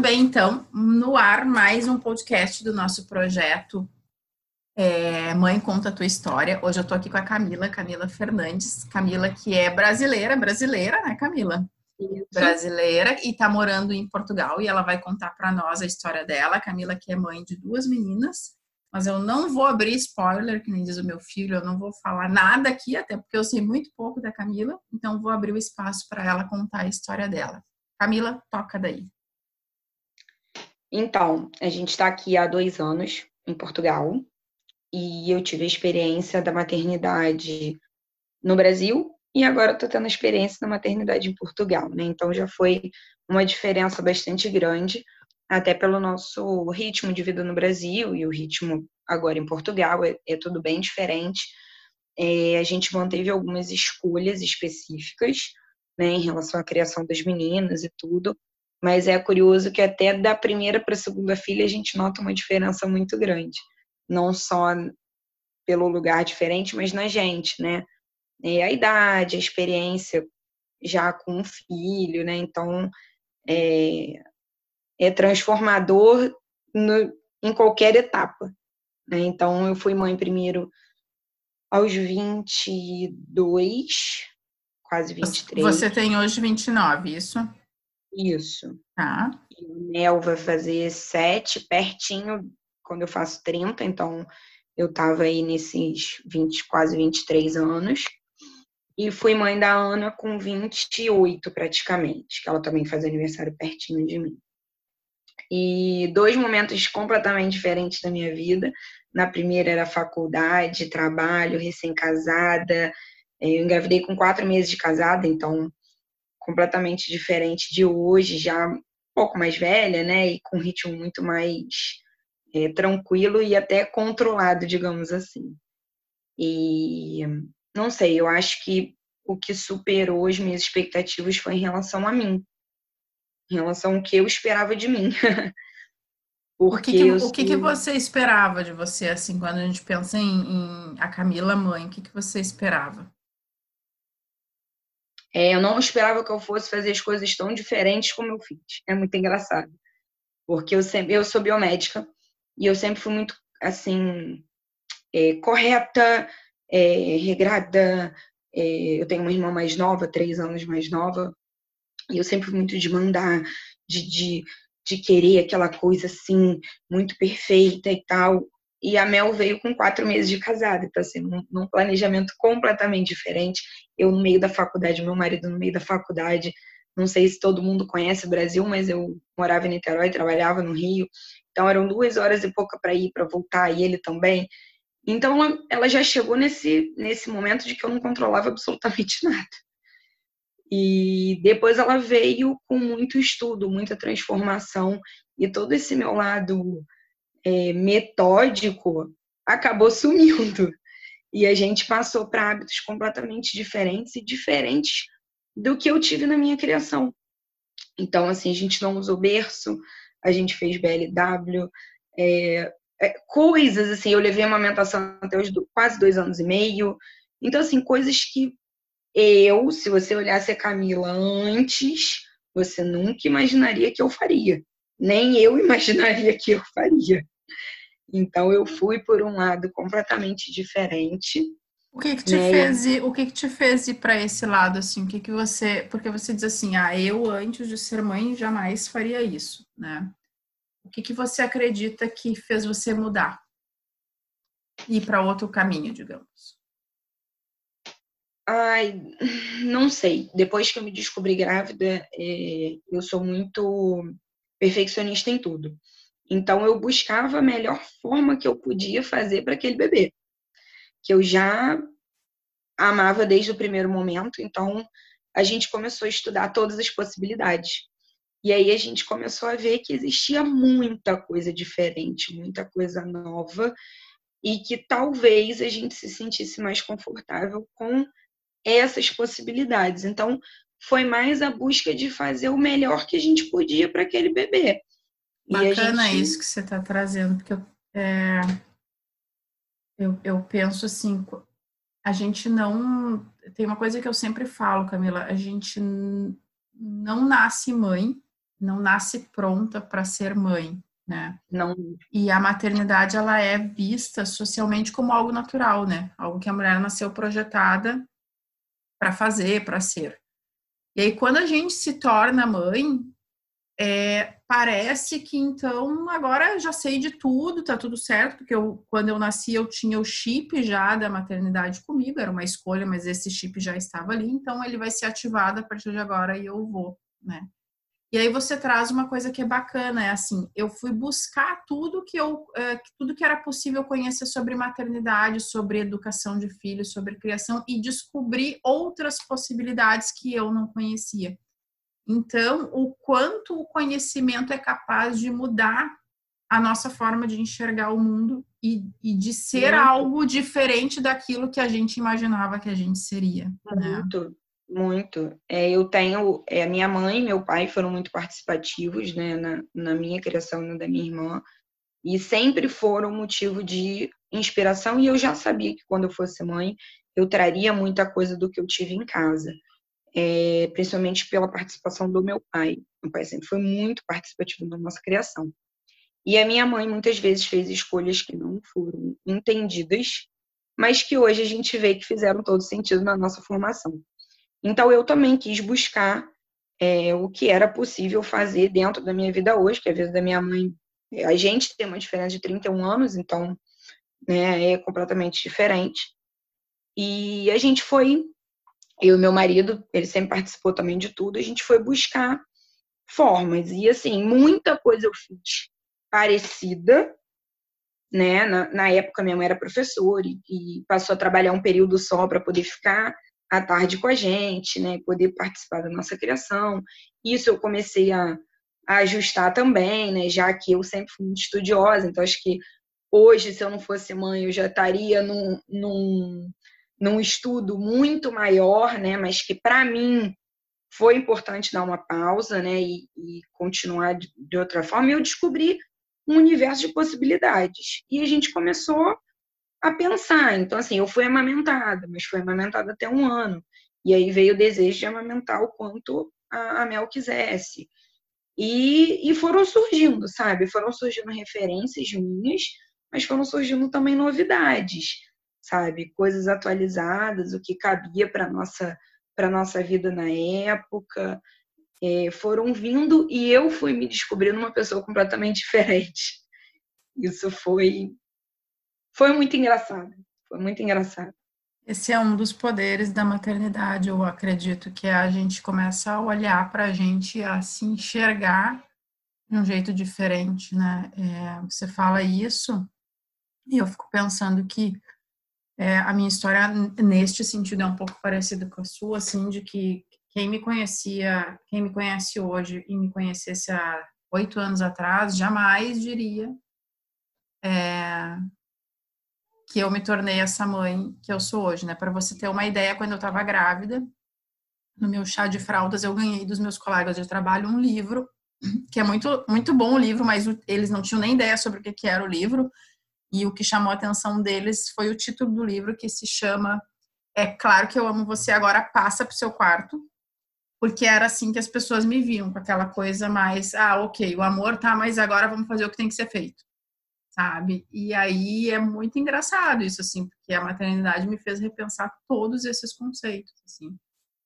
Bem, então, no ar mais um podcast do nosso projeto é, Mãe Conta a Tua História. Hoje eu tô aqui com a Camila, Camila Fernandes. Camila que é brasileira, brasileira, né, Camila? Isso. Brasileira e tá morando em Portugal e ela vai contar para nós a história dela. Camila que é mãe de duas meninas, mas eu não vou abrir spoiler, que nem diz o meu filho, eu não vou falar nada aqui, até porque eu sei muito pouco da Camila, então vou abrir o espaço para ela contar a história dela. Camila, toca daí. Então, a gente está aqui há dois anos em Portugal e eu tive a experiência da maternidade no Brasil e agora estou tendo a experiência da maternidade em Portugal, né? Então já foi uma diferença bastante grande, até pelo nosso ritmo de vida no Brasil e o ritmo agora em Portugal é, é tudo bem diferente. É, a gente manteve algumas escolhas específicas, né, em relação à criação das meninas e tudo, mas é curioso que até da primeira para a segunda filha a gente nota uma diferença muito grande. Não só pelo lugar diferente, mas na gente, né? É a idade, a experiência já com um filho, né? Então, é, é transformador no, em qualquer etapa. Né? Então, eu fui mãe primeiro aos 22, quase 23. Você tem hoje 29, isso? Isso. Tá. E o Nel vai fazer sete, pertinho, quando eu faço 30, então eu tava aí nesses 20, quase 23 anos. E fui mãe da Ana com 28 praticamente, que ela também faz aniversário pertinho de mim. E dois momentos completamente diferentes da minha vida. Na primeira era faculdade, trabalho, recém-casada. Eu engravidei com quatro meses de casada, então completamente diferente de hoje, já um pouco mais velha, né, e com um ritmo muito mais é, tranquilo e até controlado, digamos assim. E não sei, eu acho que o que superou as minhas expectativas foi em relação a mim, em relação ao que eu esperava de mim. Porque o que, que, o que, que, você esperava de você, assim, quando a gente pensa em, em a Camila mãe, o que, que você esperava? É, eu não esperava que eu fosse fazer as coisas tão diferentes como eu fiz. É muito engraçado. Porque eu sempre eu sou biomédica e eu sempre fui muito assim é, correta, é, regrada. É, eu tenho uma irmã mais nova, três anos mais nova, e eu sempre fui muito de mandar, de, de, de querer aquela coisa assim, muito perfeita e tal. E a Mel veio com quatro meses de casada, então assim, num, num, planejamento completamente diferente. Eu no meio da faculdade, meu marido no meio da faculdade. Não sei se todo mundo conhece o Brasil, mas eu morava em Niterói, trabalhava no Rio. Então eram duas horas e pouca para ir, para voltar, e ele também. Então ela, ela já chegou nesse, nesse momento de que eu não controlava absolutamente nada. E depois ela veio com muito estudo, muita transformação, e todo esse meu lado é, metódico acabou sumindo. E a gente passou para hábitos completamente diferentes e diferentes do que eu tive na minha criação. Então, assim, a gente não usou berço, a gente fez BLW, é, é, coisas assim, eu levei a amamentação até os do, quase dois anos e meio. Então, assim, coisas que eu, se você olhasse a Camila antes, você nunca imaginaria que eu faria. Nem eu imaginaria que eu faria. Então eu fui por um lado completamente diferente. O que que te né? fez ir, o que que te fez ir para esse lado assim? O que que você, porque você diz assim, ah, eu antes de ser mãe jamais faria isso, né? O que que você acredita que fez você mudar? Ir para outro caminho, digamos. Ai, não sei. Depois que eu me descobri grávida, é, eu sou muito perfeccionista em tudo. Então eu buscava a melhor forma que eu podia fazer para aquele bebê, que eu já amava desde o primeiro momento. Então a gente começou a estudar todas as possibilidades. E aí a gente começou a ver que existia muita coisa diferente, muita coisa nova, e que talvez a gente se sentisse mais confortável com essas possibilidades. Então, foi mais a busca de fazer o melhor que a gente podia para aquele bebê. Bacana gente... isso que você está trazendo, porque eu, é, eu, eu penso assim, a gente não. Tem uma coisa que eu sempre falo, Camila, a gente não nasce mãe, não nasce pronta para ser mãe, né? Não. E a maternidade ela é vista socialmente como algo natural, né? Algo que a mulher nasceu projetada para fazer, para ser. E aí quando a gente se torna mãe, é, parece que então agora já sei de tudo, tá tudo certo, porque eu, quando eu nasci eu tinha o chip já da maternidade comigo, era uma escolha, mas esse chip já estava ali, então ele vai ser ativado a partir de agora e eu vou, né? E aí você traz uma coisa que é bacana, é assim, eu fui buscar tudo que eu, é, tudo que era possível conhecer sobre maternidade, sobre educação de filhos, sobre criação e descobri outras possibilidades que eu não conhecia. Então, o quanto o conhecimento é capaz de mudar a nossa forma de enxergar o mundo e, e de ser muito. algo diferente daquilo que a gente imaginava que a gente seria. Né? Muito, né? Muito. É, eu tenho, é, minha mãe e meu pai foram muito participativos né, na, na minha criação e da minha irmã, e sempre foram motivo de inspiração. E eu já sabia que quando eu fosse mãe, eu traria muita coisa do que eu tive em casa é, principalmente pela participação do meu pai. Meu pai sempre foi muito participativo na nossa criação. E a minha mãe muitas vezes fez escolhas que não foram entendidas, mas que hoje a gente vê que fizeram todo sentido na nossa formação. Então eu também quis buscar é, o que era possível fazer dentro da minha vida hoje, que a vida da minha mãe, a gente tem uma diferença de 31 anos, então né, é completamente diferente. E a gente foi eu e meu marido, ele sempre participou também de tudo, a gente foi buscar formas. E assim, muita coisa eu fiz parecida, né? Na, na época minha mãe era professora e, e passou a trabalhar um período só para poder ficar à tarde com a gente, né? Poder participar da nossa criação. Isso eu comecei a, a ajustar também, né? Já que eu sempre fui muito estudiosa, então acho que hoje, se eu não fosse mãe, eu já estaria num, num num estudo muito maior, né, mas que para mim foi importante dar uma pausa, né, e, e continuar de, de, outra forma. E eu descobri um universo de possibilidades. E a gente começou a pensar. Então, assim, eu fui amamentada, mas fui amamentada até um ano. E aí veio o desejo de amamentar o quanto a, Mel quisesse. E, e foram surgindo, sabe? Foram surgindo referências minhas, mas foram surgindo também novidades sabe? Coisas atualizadas, o que cabia para nossa para nossa vida na época, é, foram vindo e eu fui me descobrindo uma pessoa completamente diferente. Isso foi foi muito engraçado, foi muito engraçado. Esse é um dos poderes da maternidade, eu acredito que a gente começa a olhar para a gente, a se enxergar de um jeito diferente, né? É, você fala isso e eu fico pensando que é, a minha história, neste sentido, é um pouco parecida com a sua, assim, de que quem me conhecia, quem me conhece hoje e me conhecesse há oito anos atrás, jamais diria é, que eu me tornei essa mãe que eu sou hoje, né? Para você ter uma ideia, quando eu estava grávida, no meu chá de fraldas, eu ganhei dos meus colegas de trabalho um livro, que é muito, muito bom o livro, mas eles não tinham nem ideia sobre o que, que era o livro. E o que chamou a atenção deles foi o título do livro, que se chama É Claro que Eu Amo Você, agora passa para o seu quarto. Porque era assim que as pessoas me viam, com aquela coisa mais, ah, ok, o amor tá, mas agora vamos fazer o que tem que ser feito, sabe? E aí é muito engraçado isso, assim, porque a maternidade me fez repensar todos esses conceitos, assim.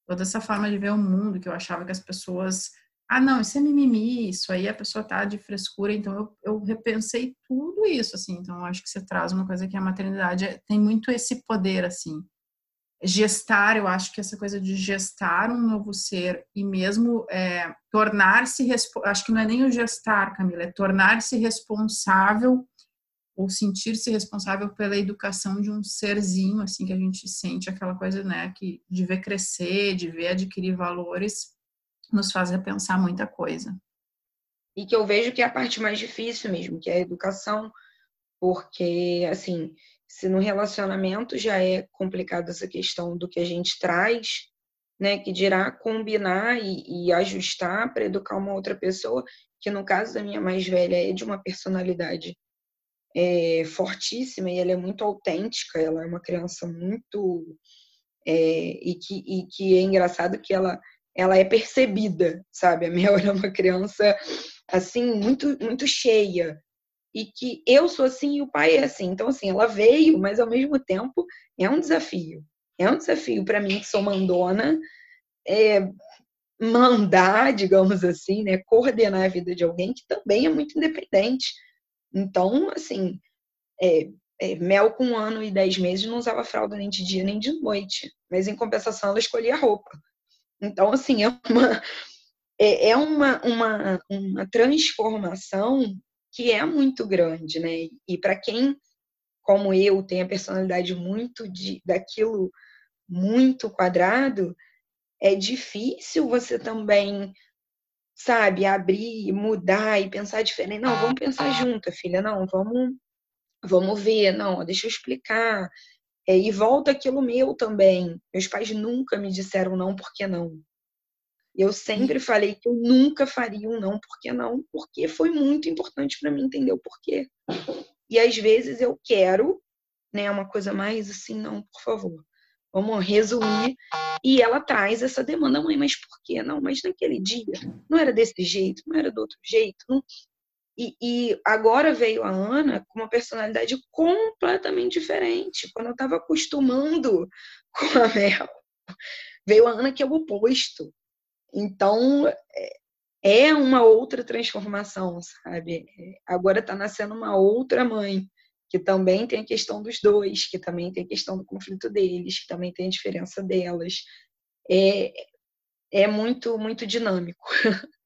Toda essa forma de ver o mundo, que eu achava que as pessoas ah, não, isso é mimimi, isso aí a pessoa tá de frescura, então eu, eu repensei tudo isso, assim, então acho que você traz uma coisa que a maternidade é, tem muito esse poder, assim, gestar, eu acho que essa coisa de gestar um novo ser e mesmo é, tornar-se, acho que não é nem o gestar, Camila, é tornar-se responsável ou sentir-se responsável pela educação de um serzinho, assim, que a gente sente aquela coisa, né, que de ver crescer, de ver adquirir valores, nos faz repensar muita coisa. E que eu vejo que é a parte mais difícil mesmo, que é a educação, porque, assim, se no relacionamento já é complicado essa questão do que a gente traz, né, que dirá combinar e, e ajustar para educar uma outra pessoa, que no caso da minha mais velha é de uma personalidade é, fortíssima e ela é muito autêntica, ela é uma criança muito. É, e, que, e que é engraçado que ela ela é percebida, sabe? A Mel era uma criança assim muito muito cheia e que eu sou assim e o pai é assim. Então assim, ela veio, mas ao mesmo tempo é um desafio. É um desafio para mim que sou mandona, é, mandar, digamos assim, né, coordenar a vida de alguém que também é muito independente. Então, assim, é, é, Mel com um ano e dez meses não usava fralda nem de dia nem de noite, mas em compensação ela escolhia roupa. Então, assim, é uma, é, é uma, uma, uma transformação que é muito grande, né? E para quem, como eu, tem a personalidade muito de, daquilo muito quadrado, é difícil você também, sabe, abrir, mudar e pensar diferente. Não, vamos pensar junto, filha. Não, vamos, vamos ver. Não, deixa eu explicar. É, e volta aquilo meu também. Meus pais nunca me disseram não, por que não? Eu sempre falei que eu nunca faria um não, por que não? Porque foi muito importante para mim entender o porquê. E às vezes eu quero, né, uma coisa mais assim, não, por favor. Vamos resumir. E ela traz essa demanda, mãe, mas por que não? Mas naquele dia não era desse jeito, não era do outro jeito. Não... E, e, agora veio a Ana com uma personalidade completamente diferente. Quando eu estava acostumando com a Mel, veio a Ana que é o oposto. Então, é, é uma outra transformação, sabe? Agora está nascendo uma outra mãe, que também tem a questão dos dois, que também tem a questão do conflito deles, que também tem a diferença delas. É, é muito, muito dinâmico.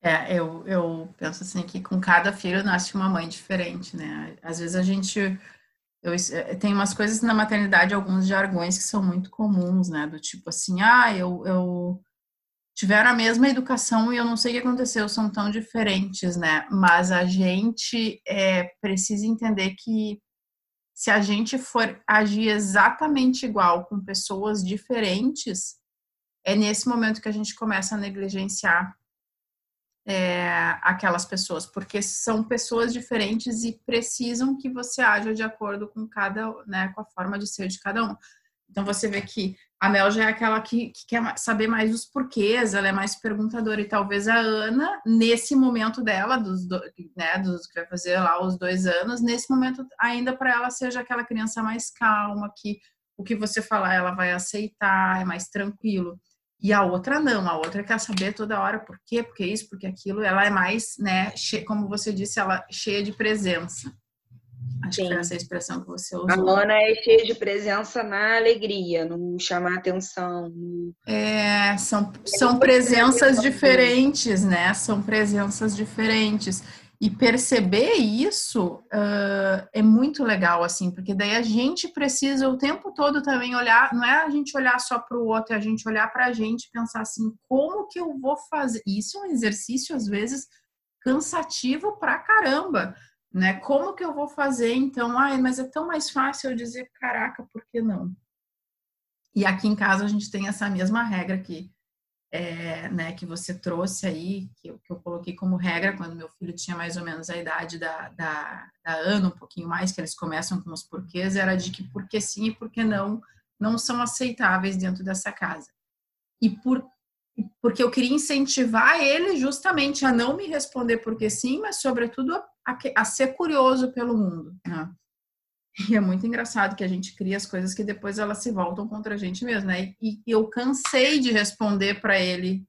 É, eu, eu penso assim que com cada filho nasce uma mãe diferente, né? Às vezes a gente eu, eh, tem umas coisas na maternidade, alguns jargões que são muito comuns, né? Do tipo assim, ah, eu, eu tiveram a mesma educação e eu não sei o que aconteceu, são tão diferentes, né? Mas a gente é, precisa entender que se a gente for agir exatamente igual com pessoas diferentes, é nesse momento que a gente começa a negligenciar é, aquelas pessoas, porque são pessoas diferentes e precisam que você haja de acordo com cada, né, com a forma de ser de cada um. Então você vê que a Mel já é aquela que, que, quer saber mais os porquês, ela é mais perguntadora, e talvez a Ana, nesse momento dela, dos, do, né, dos que vai fazer lá os dois anos, nesse momento ainda para ela seja aquela criança mais calma, que o que você falar ela vai aceitar, é mais tranquilo. E a outra não, a outra quer saber toda hora por quê, porque isso, porque aquilo, ela é mais, né, como você disse, ela cheia de presença. Acho Sim. que foi essa expressão que você usou. A Ana é cheia de presença na alegria, no chamar atenção. No... É, são, são presenças diferentes, né? São presenças diferentes. E perceber isso uh, é muito legal, assim, porque daí a gente precisa o tempo todo também olhar, não é a gente olhar só para o outro, é a gente olhar para a gente e pensar assim, como que eu vou fazer? Isso é um exercício, às vezes, cansativo pra caramba né? Como que eu vou fazer então? Ai, mas é tão mais fácil eu dizer, caraca, por que não? E aqui em casa a gente tem essa mesma regra que, é, né, que você trouxe aí, que eu, que eu, coloquei como regra quando meu filho tinha mais ou menos a idade da, da, da Ana, um pouquinho mais, que eles começam com os porquês, era de que porque sim e porque não, não são aceitáveis dentro dessa casa. E por porque eu queria incentivar ele justamente a não me responder porque sim, mas sobretudo a, a, a ser curioso pelo mundo. Né? E é muito engraçado que a gente cria as coisas que depois elas se voltam contra a gente mesmo, né? E, e eu cansei de responder para ele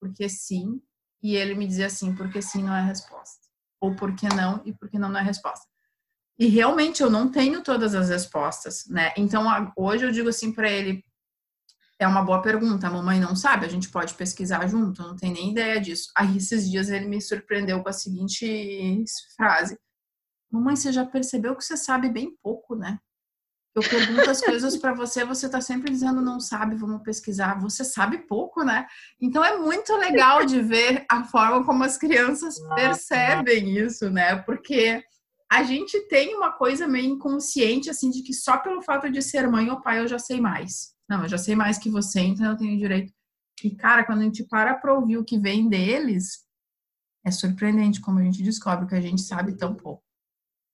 porque sim, e ele me dizia assim, porque sim não é resposta. Ou porque não e porque não não é resposta. E realmente eu não tenho todas as respostas, né? Então hoje eu digo assim para ele, é uma boa pergunta, a mamãe não sabe, a gente pode pesquisar junto, não tem nem ideia disso. Aí esses dias ele me surpreendeu com a seguinte frase: Mamãe, você já percebeu que você sabe bem pouco, né? Eu pergunto as coisas para você, você tá sempre dizendo não sabe, vamos pesquisar. Você sabe pouco, né? Então é muito legal de ver a forma como as crianças percebem isso, né? Porque a gente tem uma coisa meio inconsciente assim de que só pelo fato de ser mãe ou pai eu já sei mais. Não, eu já sei mais que você, então eu tenho direito. E, cara, quando a gente para para ouvir o que vem deles, é surpreendente como a gente descobre que a gente sabe tão pouco.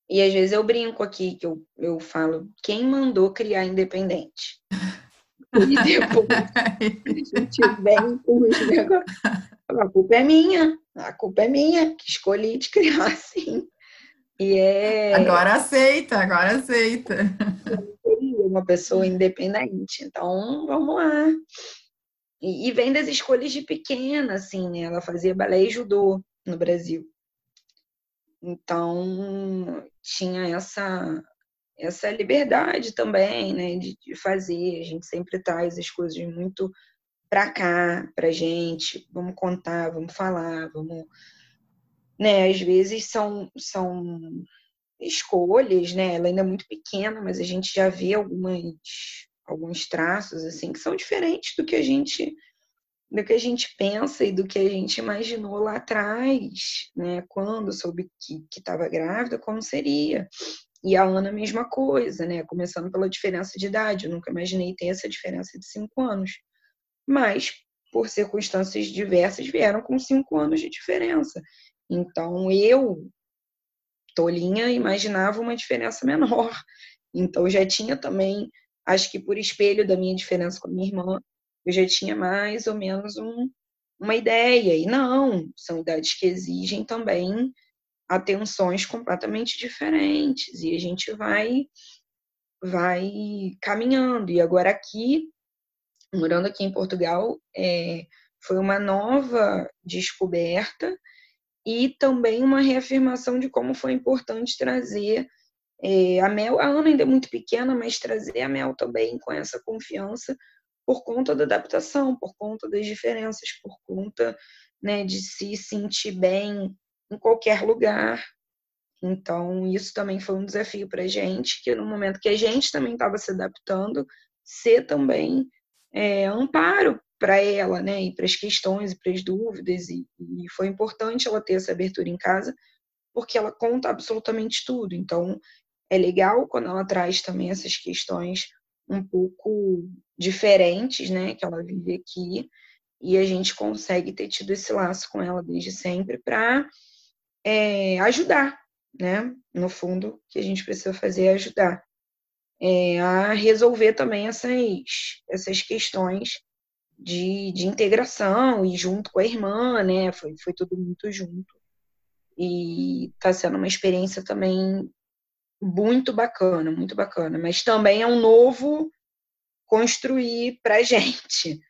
E às vezes eu brinco aqui, que eu, eu falo, quem mandou criar independente? E depois a gente vem com os negócios. A culpa é minha, a culpa é minha, que escolhi te criar assim. E é. Agora aceita, agora aceita. Uma pessoa independente. Então, vamos lá. E, e vem das escolhas de pequena, assim, né? Ela fazia balé e judô no Brasil. Então, tinha essa essa liberdade também, né, de, de fazer. A gente sempre traz as coisas muito para cá, pra gente. Vamos contar, vamos falar, vamos, né? Às vezes são são escolhas, né? Ela ainda é muito pequena, mas a gente já vê algumas alguns traços assim que são diferentes do que a gente do que a gente pensa e do que a gente imaginou lá atrás, né? Quando soube que estava grávida, como seria. E a Ana, mesma coisa, né? Começando pela diferença de idade. Eu nunca imaginei ter essa diferença de cinco anos. Mas, por circunstâncias diversas, vieram com cinco anos de diferença. Então, eu, tolinha, imaginava uma diferença menor. Então, já tinha também, acho que por espelho da minha diferença com a minha irmã, eu já tinha mais ou menos um, uma ideia. E não, são idades que exigem também atenções completamente diferentes. E a gente vai vai caminhando. E agora aqui, morando aqui em Portugal, é, foi uma nova descoberta e também uma reafirmação de como foi importante trazer é, a Mel. A Ana ainda é muito pequena, mas trazer a Mel também com essa confiança por conta da adaptação, por conta das diferenças, por conta né, de se sentir bem em qualquer lugar. Então, isso também foi um desafio para a gente, que no momento que a gente também estava se adaptando, ser também é, amparo para ela, né, e para as questões e para as dúvidas, e, e foi importante ela ter essa abertura em casa, porque ela conta absolutamente tudo. Então, é legal quando ela traz também essas questões um pouco diferentes, né, que ela vive aqui, e a gente consegue ter tido esse laço com ela desde sempre para é, ajudar, né? No fundo, o que a gente precisa fazer é ajudar é, a resolver também essas, essas questões de, de integração e junto com a irmã, né? Foi, foi tudo muito junto. E está sendo uma experiência também muito bacana, muito bacana. Mas também é um novo construir para a gente,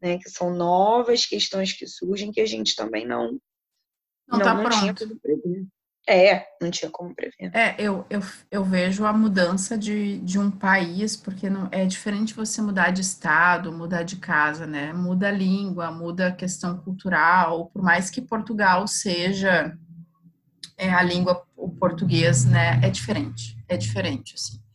né? Que são novas questões que surgem que a gente também não não, não, tá não prever. É, não tinha como prever. É, eu, eu, eu vejo a mudança de, de um país, porque não, é diferente você mudar de estado, mudar de casa, né? Muda a língua, muda a questão cultural, por mais que Portugal seja é, a língua, o português, né? É diferente, é diferente, assim.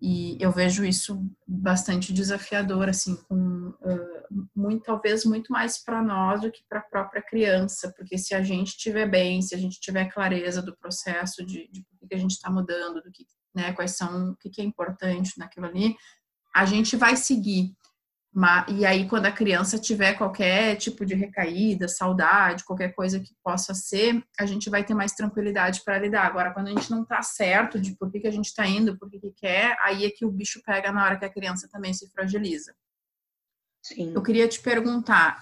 E eu vejo isso bastante desafiador, assim, com uh, muito, talvez muito mais para nós do que para a própria criança, porque se a gente estiver bem, se a gente tiver clareza do processo de, de por que a gente está mudando, do que, né, quais são, o que, que é importante naquilo ali, a gente vai seguir. E aí, quando a criança tiver qualquer tipo de recaída, saudade, qualquer coisa que possa ser, a gente vai ter mais tranquilidade para lidar. Agora, quando a gente não está certo de por que, que a gente está indo, por que, que quer, aí é que o bicho pega na hora que a criança também se fragiliza. Sim. Eu queria te perguntar,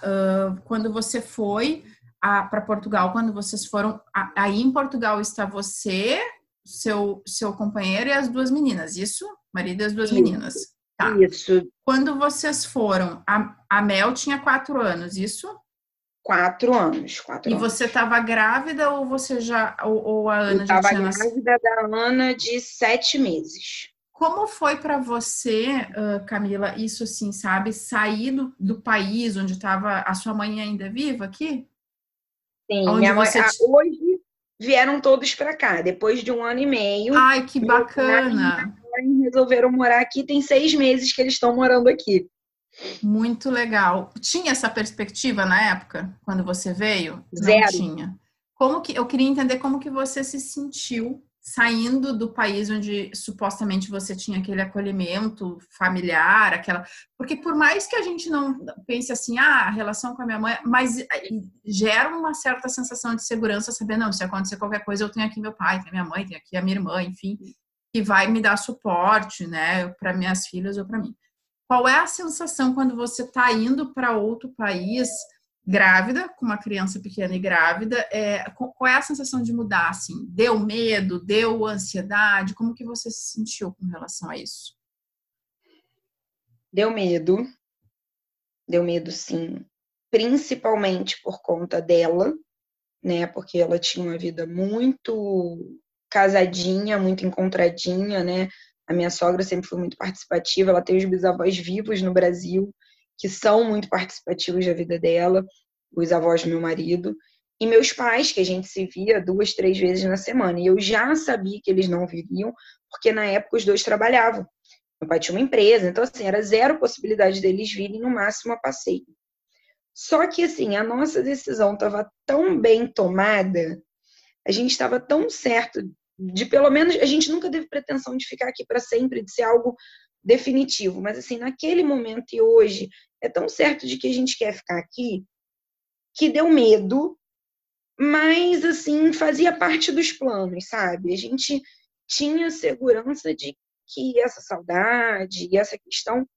quando você foi para Portugal, quando vocês foram, aí em Portugal está você, seu, seu companheiro e as duas meninas, isso? Marido e as duas Sim. meninas. Tá. Isso. Quando vocês foram, a, a Mel tinha quatro anos, isso? Quatro anos, quatro E anos. você estava grávida ou você já ou, ou a Ana Eu já tinha nascido? grávida da Ana de sete meses. Como foi para você, Camila, isso assim, sabe, sair do, do país onde estava a sua mãe ainda viva aqui? Sim, onde minha você... mãe, hoje vieram todos para cá, depois de um ano e meio. Ai, que bacana! Resolveram morar aqui, tem seis meses que eles estão morando aqui. Muito legal. Tinha essa perspectiva na época, quando você veio? Zero. Não tinha. Como que eu queria entender como que você se sentiu saindo do país onde supostamente você tinha aquele acolhimento familiar, aquela, porque por mais que a gente não pense assim, ah, a relação com a minha mãe, mas gera uma certa sensação de segurança saber não, se acontecer qualquer coisa, eu tenho aqui meu pai, tem minha mãe, tem aqui a minha irmã, enfim que vai me dar suporte, né, para minhas filhas ou para mim. qual é a sensação quando você está indo para outro país grávida, com uma criança pequena e grávida, é, qual é a sensação de mudar, assim? Deu medo, deu ansiedade? Como que você se sentiu com relação a isso? Deu medo. Deu medo, sim. Principalmente por conta dela, né? Porque ela tinha uma vida muito casadinha, muito encontradinha, né? A minha sogra sempre foi muito participativa, ela tem os bisavós vivos no Brasil, que são muito participativos da vida dela, os avós do meu marido, e meus pais, que a gente se via duas, três vezes na semana. E eu já sabia que eles não viriam, porque na época os dois trabalhavam. Meu pai tinha uma empresa, então assim, era zero possibilidade deles virem, no máximo a passeio. Só que assim, a nossa decisão estava tão bem tomada, a gente estava tão certo de pelo menos a gente nunca teve pretensão de ficar aqui para sempre, de ser algo definitivo, mas assim, naquele momento e hoje, é tão certo de que a gente quer ficar aqui, que deu medo, mas assim, fazia parte dos planos, sabe? A gente tinha segurança de que essa saudade e essa questão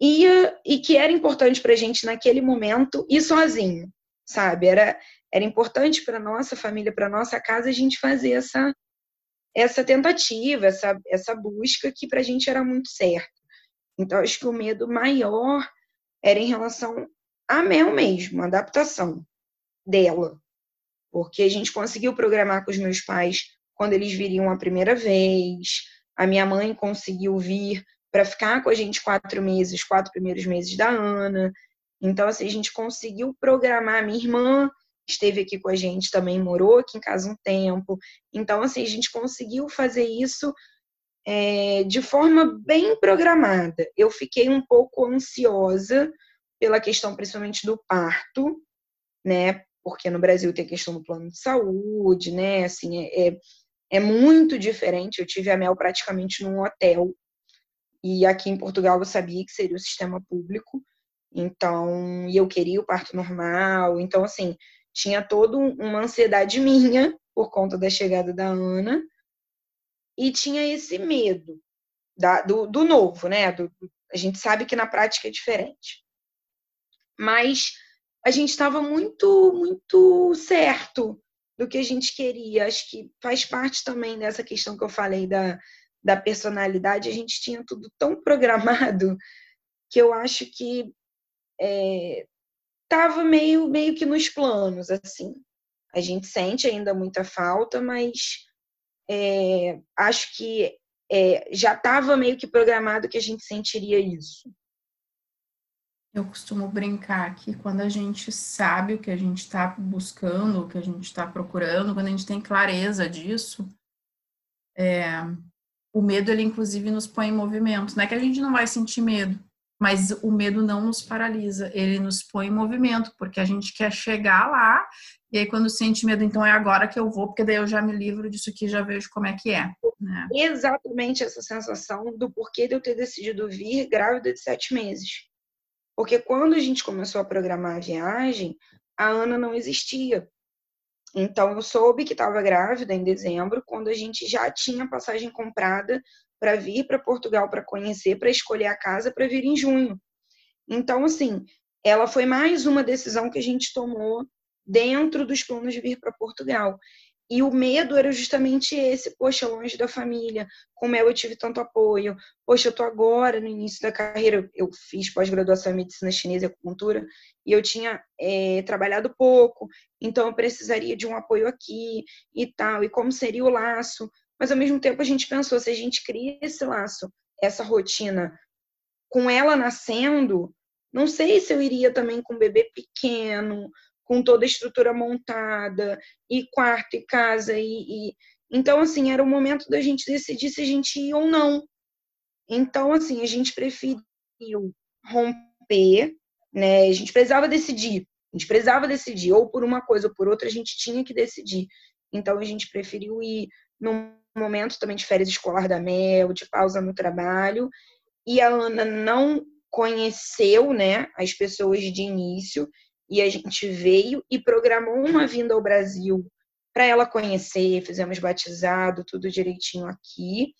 ia e que era importante para a gente naquele momento ir sozinho, sabe? Era, era importante para nossa família, para nossa casa, a gente fazer essa essa tentativa, essa, essa busca que para a gente era muito certa. Então, acho que o medo maior era em relação a Mel mesmo, a adaptação dela. Porque a gente conseguiu programar com os meus pais quando eles viriam a primeira vez, a minha mãe conseguiu vir para ficar com a gente quatro meses, quatro primeiros meses da Ana. Então, assim, a gente conseguiu programar. Minha irmã esteve aqui com a gente também, morou aqui em casa um tempo. Então, assim, a gente conseguiu fazer isso é, de forma bem programada. Eu fiquei um pouco ansiosa pela questão, principalmente do parto, né? Porque no Brasil tem a questão do plano de saúde, né? Assim, é, é, é muito diferente. Eu tive a Mel praticamente num hotel. E aqui em Portugal eu sabia que seria o sistema público. Então, e eu queria o parto normal. Então, assim, tinha toda uma ansiedade minha por conta da chegada da Ana e tinha esse medo da, do, do, novo, né? Do, a gente sabe que na prática é diferente. Mas a gente estava muito, muito certo do que a gente queria. Acho que faz parte também dessa questão que eu falei da, da personalidade. A gente tinha tudo tão programado que eu acho que é, estava meio, meio que nos planos, assim. A gente sente ainda muita falta, mas é, acho que é, já estava meio que programado que a gente sentiria isso. Eu costumo brincar que quando a gente sabe o que a gente está buscando, o que a gente está procurando, quando a gente tem clareza disso, é, o medo ele inclusive nos põe em movimento. Não é que a gente não vai sentir medo, mas o medo não nos paralisa, ele nos põe em movimento, porque a gente quer chegar lá, e aí quando sente medo, então é agora que eu vou, porque daí eu já me livro disso aqui, já vejo como é que é. Né? Exatamente essa sensação do porquê de eu ter decidido vir grávida de sete meses. Porque quando a gente começou a programar a viagem, a Ana não existia. Então eu soube que estava grávida em dezembro, quando a gente já tinha passagem comprada para vir para Portugal para conhecer, para escolher a casa para vir em junho. Então, assim, ela foi mais uma decisão que a gente tomou dentro dos planos de vir para Portugal. E o medo era justamente esse, poxa, longe da família, como eu tive tanto apoio, poxa, eu tô agora no início da carreira, eu fiz pós-graduação em medicina chinesa e acupuntura, e eu tinha é, trabalhado pouco, então eu precisaria de um apoio aqui e tal, e como seria o laço, mas ao mesmo tempo a gente pensou, se a gente cria esse laço, essa rotina, com ela nascendo, não sei se eu iria também com um bebê pequeno, com toda a estrutura montada, e quarto e casa, e, e... então assim, era o momento da gente decidir se a gente ia ou não. Então, assim, a gente preferiu romper, né? A gente precisava decidir. A gente precisava decidir, ou por uma coisa ou por outra, a gente tinha que decidir. Então, a gente preferiu ir num momento também de férias escolar da Mel, de pausa no trabalho, e a Ana não conheceu, né, as pessoas de início, e a gente veio e programou uma vinda ao Brasil para ela conhecer, fizemos batizado, tudo direitinho aqui,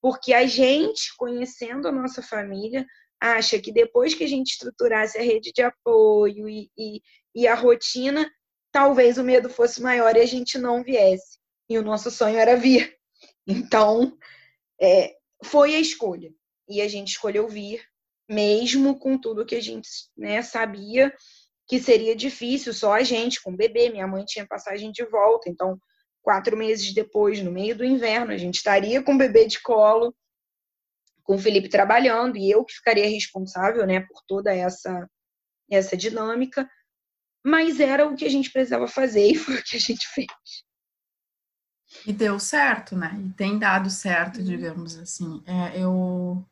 porque a gente, conhecendo a nossa família, acha que depois que a gente estruturasse a rede de apoio e, e, e a rotina, talvez o medo fosse maior e a gente não viesse. E o nosso sonho era vir. Então, é, foi a escolha. E a gente escolheu vir, mesmo com tudo que a gente né, sabia que seria difícil, só a gente, com o bebê. Minha mãe tinha passagem de volta, então, quatro meses depois, no meio do inverno, a gente estaria com o bebê de colo, com o Felipe trabalhando, e eu que ficaria responsável né, por toda essa, essa dinâmica. Mas era o que a gente precisava fazer e foi o que a gente fez. E deu certo, né? E tem dado certo, digamos assim. É, eu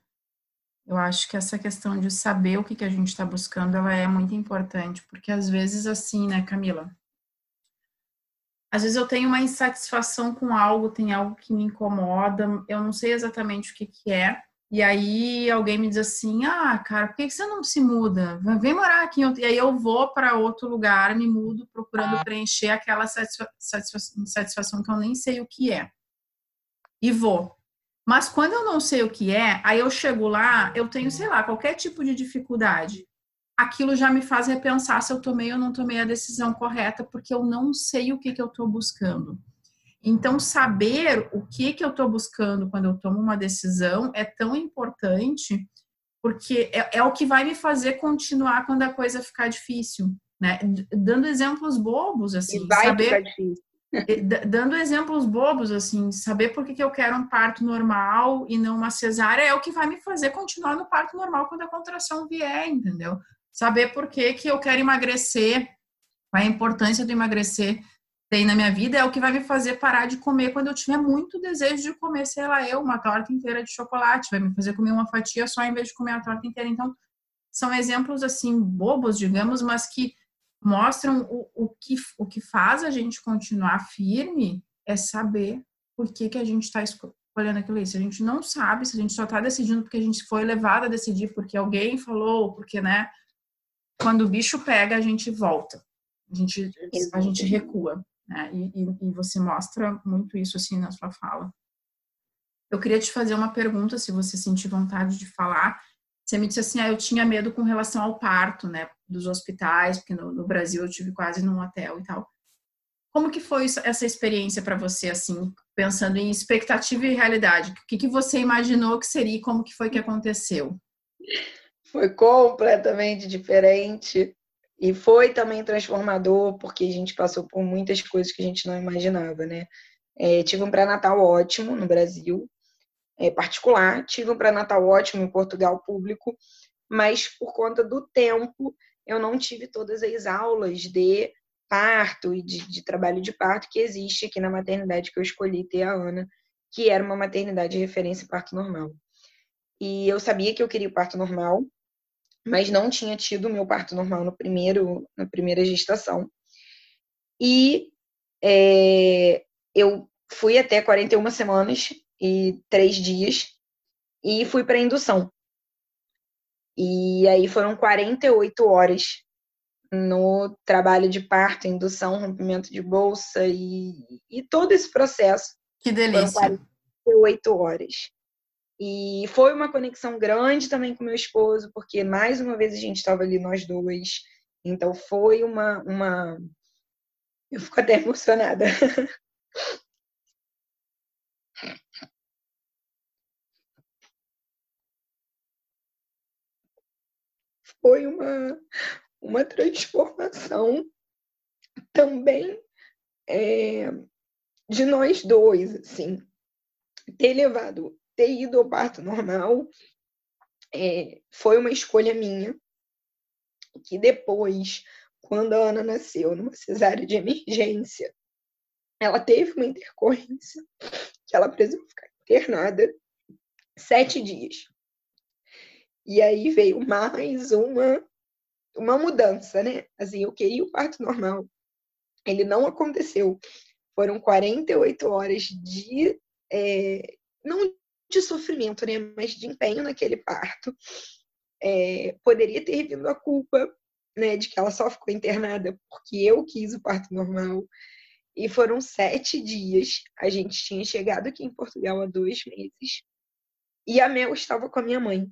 eu acho que essa questão de saber o que, que a gente está buscando, ela é muito importante, porque às vezes assim, né, Camila? Às vezes eu tenho uma insatisfação com algo, tem algo que me incomoda, eu não sei exatamente o que, que é, e aí alguém me diz assim, ah, cara, por que, você não se muda? Vem morar aqui. E aí eu vou para outro lugar, me mudo, procurando preencher aquela satisfação que eu nem sei o que é. E vou. Mas quando eu não sei o que é, aí eu chego lá, eu tenho, sei lá, qualquer tipo de dificuldade. Aquilo já me faz repensar se eu tomei ou não tomei a decisão correta, porque eu não sei o que, que eu estou buscando. Então, saber o que, que eu estou buscando quando eu tomo uma decisão é tão importante, porque é, é, o que vai me fazer continuar quando a coisa ficar difícil. Né? Dando exemplos bobos, assim, e vai saber. Ficar difícil dando exemplos bobos, assim, saber por que, que eu quero um parto normal e não uma cesárea é o que vai me fazer continuar no parto normal quando a contração vier, entendeu? Saber por que, que eu quero emagrecer, é a importância do emagrecer tem na minha vida, é o que vai me fazer parar de comer quando eu tiver muito desejo de comer, sei lá, eu, uma torta inteira de chocolate, vai me fazer comer uma fatia só em vez de comer a torta inteira. Então, são exemplos, assim, bobos, digamos, mas que mostram o, o, que, o que faz a gente continuar firme é saber por que, que a gente está escolhendo aquilo ali. Se a gente não sabe, se a gente só está decidindo porque a gente foi levado a decidir, porque alguém falou, porque, né? Quando o bicho pega, a gente volta. A gente, a gente recua. Né? E, e, e você mostra muito isso, assim, na sua fala. Eu queria te fazer uma pergunta, se você sentir vontade de falar. Você me disse assim, ah, eu tinha medo com relação ao parto, né? dos hospitais, porque no, no, Brasil eu tive quase num hotel e tal. Como que foi essa experiência para você, assim, pensando em expectativa e realidade? O que, que você imaginou que seria e como que foi que aconteceu? Foi completamente diferente e foi também transformador, porque a gente passou por muitas coisas que a gente não imaginava, né? É, tive um pré-natal ótimo no Brasil, é, particular, tive um pré-natal ótimo em Portugal público, mas por conta do tempo eu não tive todas as aulas de parto e de, de, trabalho de parto que existe aqui na maternidade que eu escolhi ter a Ana, que era uma maternidade de referência em parto normal. E eu sabia que eu queria o parto normal, mas não tinha tido o meu parto normal no primeiro, na primeira gestação. E é, eu fui até 41 semanas e três dias e fui para indução. E aí foram 48 horas no trabalho de parto, indução, rompimento de bolsa e, e todo esse processo. Que delícia. Foram 48 horas. E foi uma conexão grande também com meu esposo, porque mais uma vez a gente estava ali nós dois. Então foi uma, uma... Eu fico até emocionada. foi uma, uma transformação também é, de nós dois, assim, ter levado, ter ido ao parto normal é, foi uma escolha minha, que depois, quando a Ana nasceu numa cesárea de emergência, ela teve uma intercorrência que ela precisou ficar internada sete dias. E aí veio mais uma, uma mudança, né? Assim, eu queria o parto normal. Ele não aconteceu. Foram 48 horas de. É, não de sofrimento, né? Mas de empenho naquele parto. É, poderia ter vindo a culpa, né? De que ela só ficou internada porque eu quis o parto normal. E foram sete dias. A gente tinha chegado aqui em Portugal há dois meses. E a Mel estava com a minha mãe.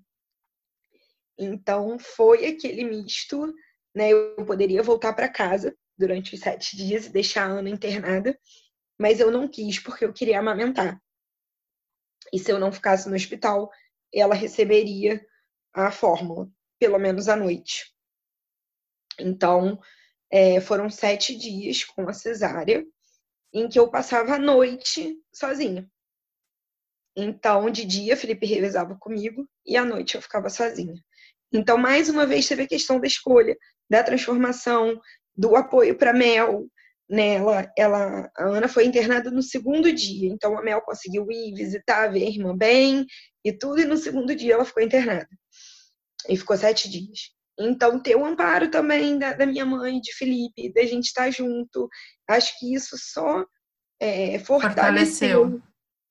Então foi aquele misto, né? Eu poderia voltar para casa durante os sete dias e deixar a Ana internada, mas eu não quis porque eu queria amamentar. E se eu não ficasse no hospital, ela receberia a fórmula, pelo menos à noite. Então, é, foram sete dias com a cesárea, em que eu passava a noite sozinha. Então, de dia, Felipe revezava comigo e à noite eu ficava sozinha. Então, mais uma vez, teve a questão da escolha, da transformação, do apoio para Mel. Né? Ela, ela, a Ana foi internada no segundo dia, então a Mel conseguiu ir visitar, ver a irmã bem e tudo, e no segundo dia ela ficou internada. E ficou sete dias. Então, ter o amparo também da, da minha mãe, de Felipe, da gente estar junto, acho que isso só é, fortaleceu, fortaleceu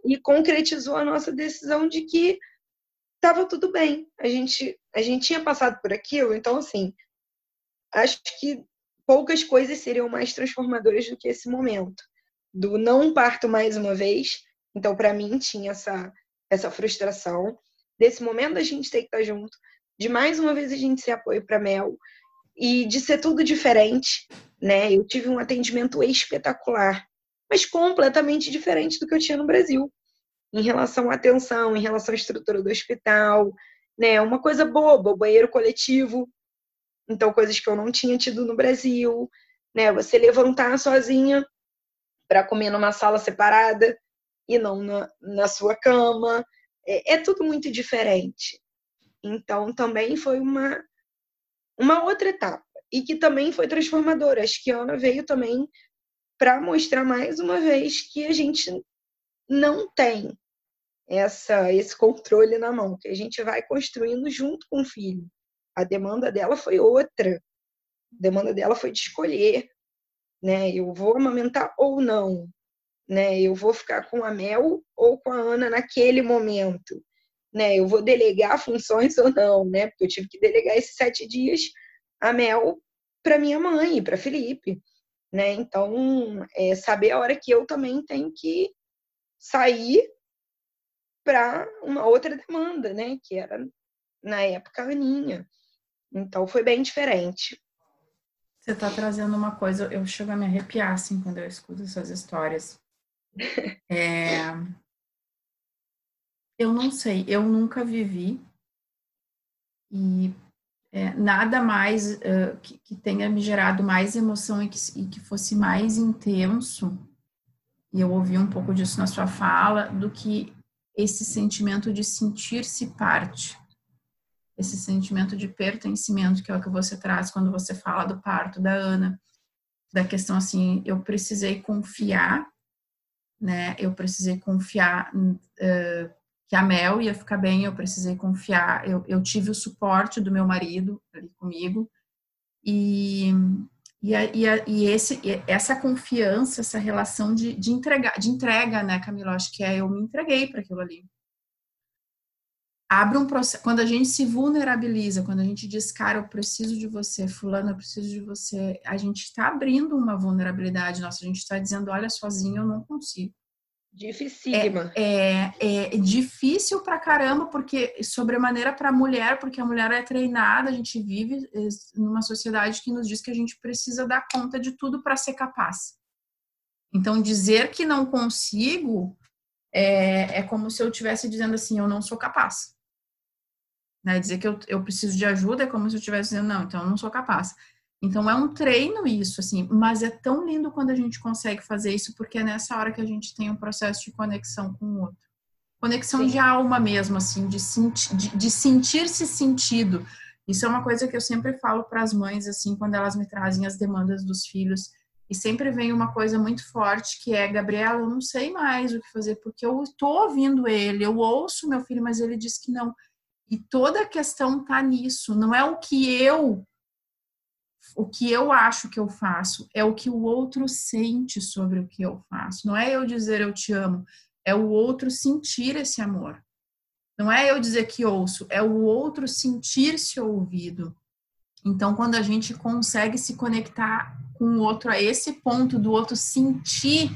e concretizou a nossa decisão de que estava tudo bem. A gente, a gente tinha passado por aquilo, então, assim, acho que poucas coisas seriam mais transformadoras do que esse momento. Do não parto mais uma vez, então, para mim, tinha essa, essa frustração. Desse momento a gente ter que estar junto, de mais uma vez a gente ser apoio para Mel e de ser tudo diferente, né? Eu tive um atendimento espetacular, mas completamente diferente do que eu tinha no Brasil, em relação à atenção, em relação à estrutura do hospital, né? Uma coisa boba, o banheiro coletivo, então coisas que eu não tinha tido no Brasil, né? Você levantar sozinha para comer numa sala separada e não na, na sua cama, é, é tudo muito diferente. Então, também foi uma, uma outra etapa. E que também foi transformadora. Acho que a Ana veio também para mostrar mais uma vez que a gente não tem essa, esse controle na mão, que a gente vai construindo junto com o filho. A demanda dela foi outra. A demanda dela foi de escolher, né? Eu vou amamentar ou não, né? Eu vou ficar com a Mel ou com a Ana naquele momento né? Eu vou delegar funções ou não, né? Porque eu tive que delegar esses sete dias a Mel para minha mãe para Felipe, né? Então, é saber a hora que eu também tenho que sair para uma outra demanda, né? Que era na época a Aninha. Então foi bem diferente. Você está trazendo uma coisa, eu chego a me arrepiar assim quando eu escuto essas histórias. É, eu não sei, eu nunca vivi e é, nada mais uh, que, que, tenha me gerado mais emoção e que, e que fosse mais intenso, e eu ouvi um pouco disso na sua fala, do que esse sentimento de sentir-se parte, esse sentimento de pertencimento, que é o que você traz quando você fala do parto da Ana, da questão assim, eu precisei confiar, né, eu precisei confiar uh, que a Mel ia ficar bem, eu precisei confiar, eu, eu tive o suporte do meu marido ali comigo, e, e, a, e, a, e esse, essa confiança, essa relação de, de, entrega, de entrega, né, Camila? Acho que é eu me entreguei para aquilo ali. Abre um processo. Quando a gente se vulnerabiliza, quando a gente diz, cara, eu preciso de você, Fulano, eu preciso de você, a gente está abrindo uma vulnerabilidade nossa, a gente está dizendo, olha, sozinho eu não consigo. Dificílima. É, é, é, difícil pra caramba, porque sobremaneira para a mulher, porque a mulher é treinada, a gente vive é, numa sociedade que nos diz que a gente precisa dar conta de tudo para ser capaz. Então, dizer que não consigo é, é como se eu estivesse dizendo assim, eu não sou capaz. Né? Dizer que eu, eu preciso de ajuda é como se eu estivesse dizendo, não, então eu não sou capaz. Então é um treino isso, assim, mas é tão lindo quando a gente consegue fazer isso, porque é nessa hora que a gente tem um processo de conexão com o outro. Conexão Sim. de alma mesmo, assim, de, senti de, de sentir-se sentido. Isso é uma coisa que eu sempre falo para as mães, assim, quando elas me trazem as demandas dos filhos. E sempre vem uma coisa muito forte que é, Gabriela, eu não sei mais o que fazer, porque eu estou ouvindo ele, eu ouço meu filho, mas ele diz que não. E toda a questão tá nisso, não é o que eu o que eu acho que eu faço, é o que o outro sente sobre o que eu faço. Não é eu dizer eu te amo, é o outro sentir esse amor. Não é eu dizer que ouço, é o outro sentir-se ouvido. Então, quando a gente consegue se conectar com o outro a esse ponto do outro sentir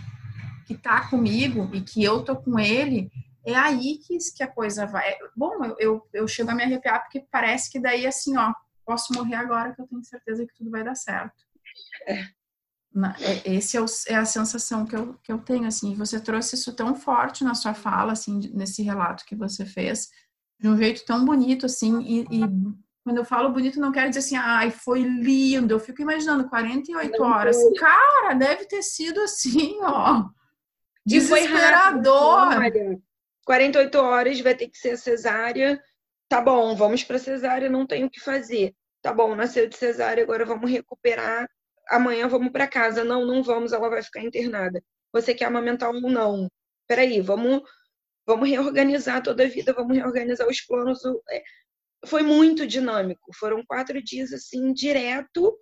que tá comigo e que eu tô com ele, é aí que, que a coisa vai. Bom, eu, eu, eu chego a me arrepiar porque parece que daí assim, ó, posso morrer agora que eu tenho certeza que tudo vai dar certo. É. É, esse é, o, é, a sensação que eu, que eu tenho, assim, você trouxe isso tão forte na sua fala, assim, nesse relato que você fez, de um jeito tão bonito, assim, e, e quando eu falo bonito, não quero dizer assim, ai, foi lindo, eu fico imaginando 48 horas, cara, deve ter sido assim, ó, desesperador. Rápido, 48 horas vai ter que ser cesárea, tá bom, vamos para cesárea, não tem o que fazer. Tá bom, nasceu de cesárea, agora vamos recuperar amanhã vamos para casa. Não, não vamos, ela vai ficar internada. Você quer amamentar ou não? Peraí, vamos, vamos reorganizar toda a vida, vamos reorganizar os planos. É, foi muito dinâmico. Foram quatro dias assim, direto,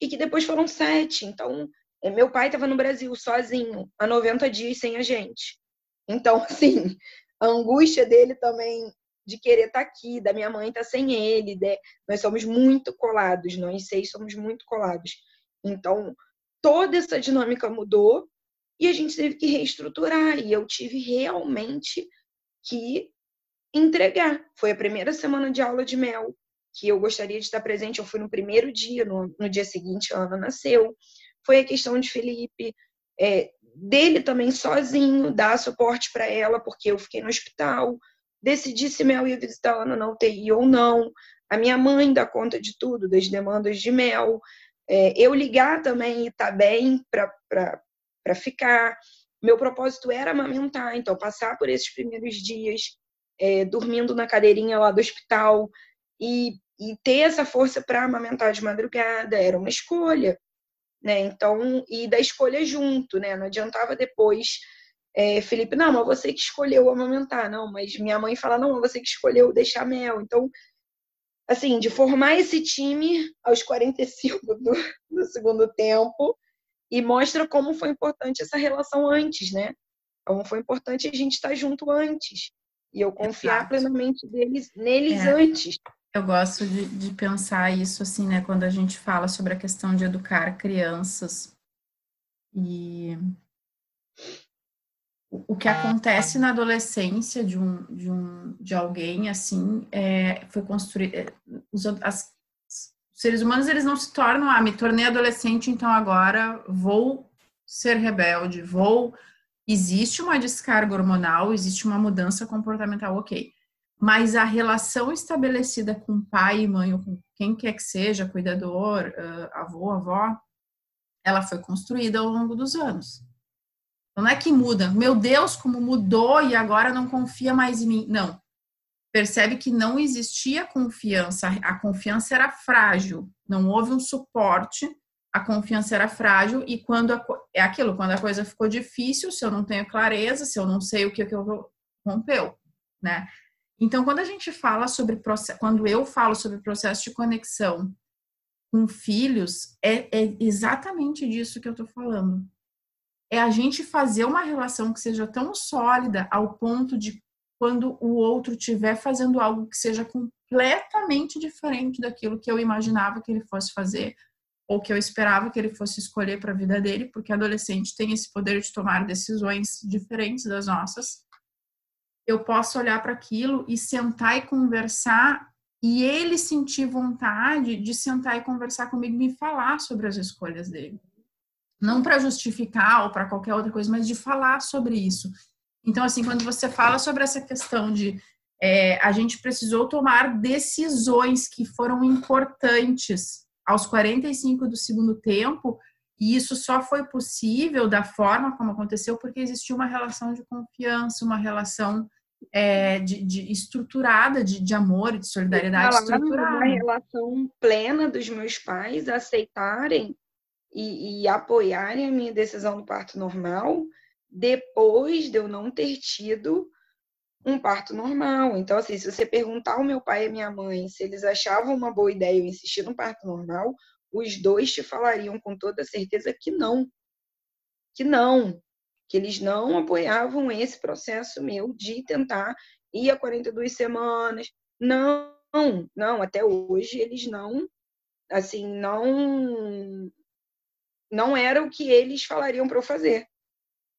e que depois foram sete. Então, é, meu pai estava no Brasil sozinho, há 90 dias sem a gente. Então, assim, a angústia dele também de querer estar tá aqui, da minha mãe estar tá sem ele, de... nós somos muito colados, nós seis somos muito colados. Então, toda essa dinâmica mudou e a gente teve que reestruturar. E eu tive realmente que entregar. Foi a primeira semana de aula de mel que eu gostaria de estar presente. Eu fui no primeiro dia, no, no dia seguinte a Ana nasceu. Foi a questão de Felipe, é, dele também sozinho, dar suporte para ela, porque eu fiquei no hospital. Decidi se Mel ia visitar a Ana na UTI ou não. A minha mãe dá conta de tudo, das demandas de Mel é, eu ligar também e tá bem para ficar. Meu propósito era amamentar, então passar por esses primeiros dias é, dormindo na cadeirinha lá do hospital e, e ter essa força para amamentar de madrugada era uma escolha, né? Então, e da escolha junto, né? Não adiantava depois é, Felipe, não, mas você que escolheu amamentar, não, mas minha mãe fala, não, você que escolheu deixar mel. Então, assim, de formar esse time aos 45 do, do segundo tempo e mostra como foi importante essa relação antes, né? Como foi importante a gente estar junto antes e eu confiar plenamente deles, neles é. antes. Eu gosto de, de pensar isso assim, né? Quando a gente fala sobre a questão de educar crianças e o que acontece na adolescência de um de, um, de alguém assim é, foi construir é, os, as, os seres humanos eles não se tornam ah me tornei adolescente então agora vou ser rebelde vou existe uma descarga hormonal existe uma mudança comportamental ok mas a relação estabelecida com pai e mãe ou com quem quer que seja cuidador avô avó ela foi construída ao longo dos anos não é que muda, meu Deus, como mudou e agora não confia mais em mim. Não. Percebe que não existia confiança, a confiança era frágil, não houve um suporte, a confiança era frágil e quando a, é aquilo, quando a coisa ficou difícil, se eu não tenho clareza, se eu não sei o que, que eu rompeu, né? Então, quando a gente fala sobre quando eu falo sobre processo de conexão com filhos, é, é exatamente disso que eu tô falando é a gente fazer uma relação que seja tão sólida ao ponto de quando o outro estiver fazendo algo que seja completamente diferente daquilo que eu imaginava que ele fosse fazer ou que eu esperava que ele fosse escolher para a vida dele, porque adolescente tem esse poder de tomar decisões diferentes das nossas. Eu posso olhar para aquilo e sentar e conversar e ele sentir vontade de sentar e conversar comigo e me falar sobre as escolhas dele não para justificar ou para qualquer outra coisa, mas de falar sobre isso. Então, assim, quando você fala sobre essa questão de é, a gente precisou tomar decisões que foram importantes aos 45 do segundo tempo, e isso só foi possível da forma como aconteceu porque existiu uma relação de confiança, uma relação é, de, de, estruturada de, de amor e de solidariedade estruturada. Uma relação plena dos meus pais aceitarem e, e apoiarem a minha decisão do parto normal depois de eu não ter tido um parto normal. Então, assim, se você perguntar ao meu pai e à minha mãe se eles achavam uma boa ideia eu insistir no parto normal, os dois te falariam com toda certeza que não. Que não. Que eles não apoiavam esse processo meu de tentar ir a 42 semanas. Não, não, até hoje eles não, assim, não não era o que eles falariam para eu fazer.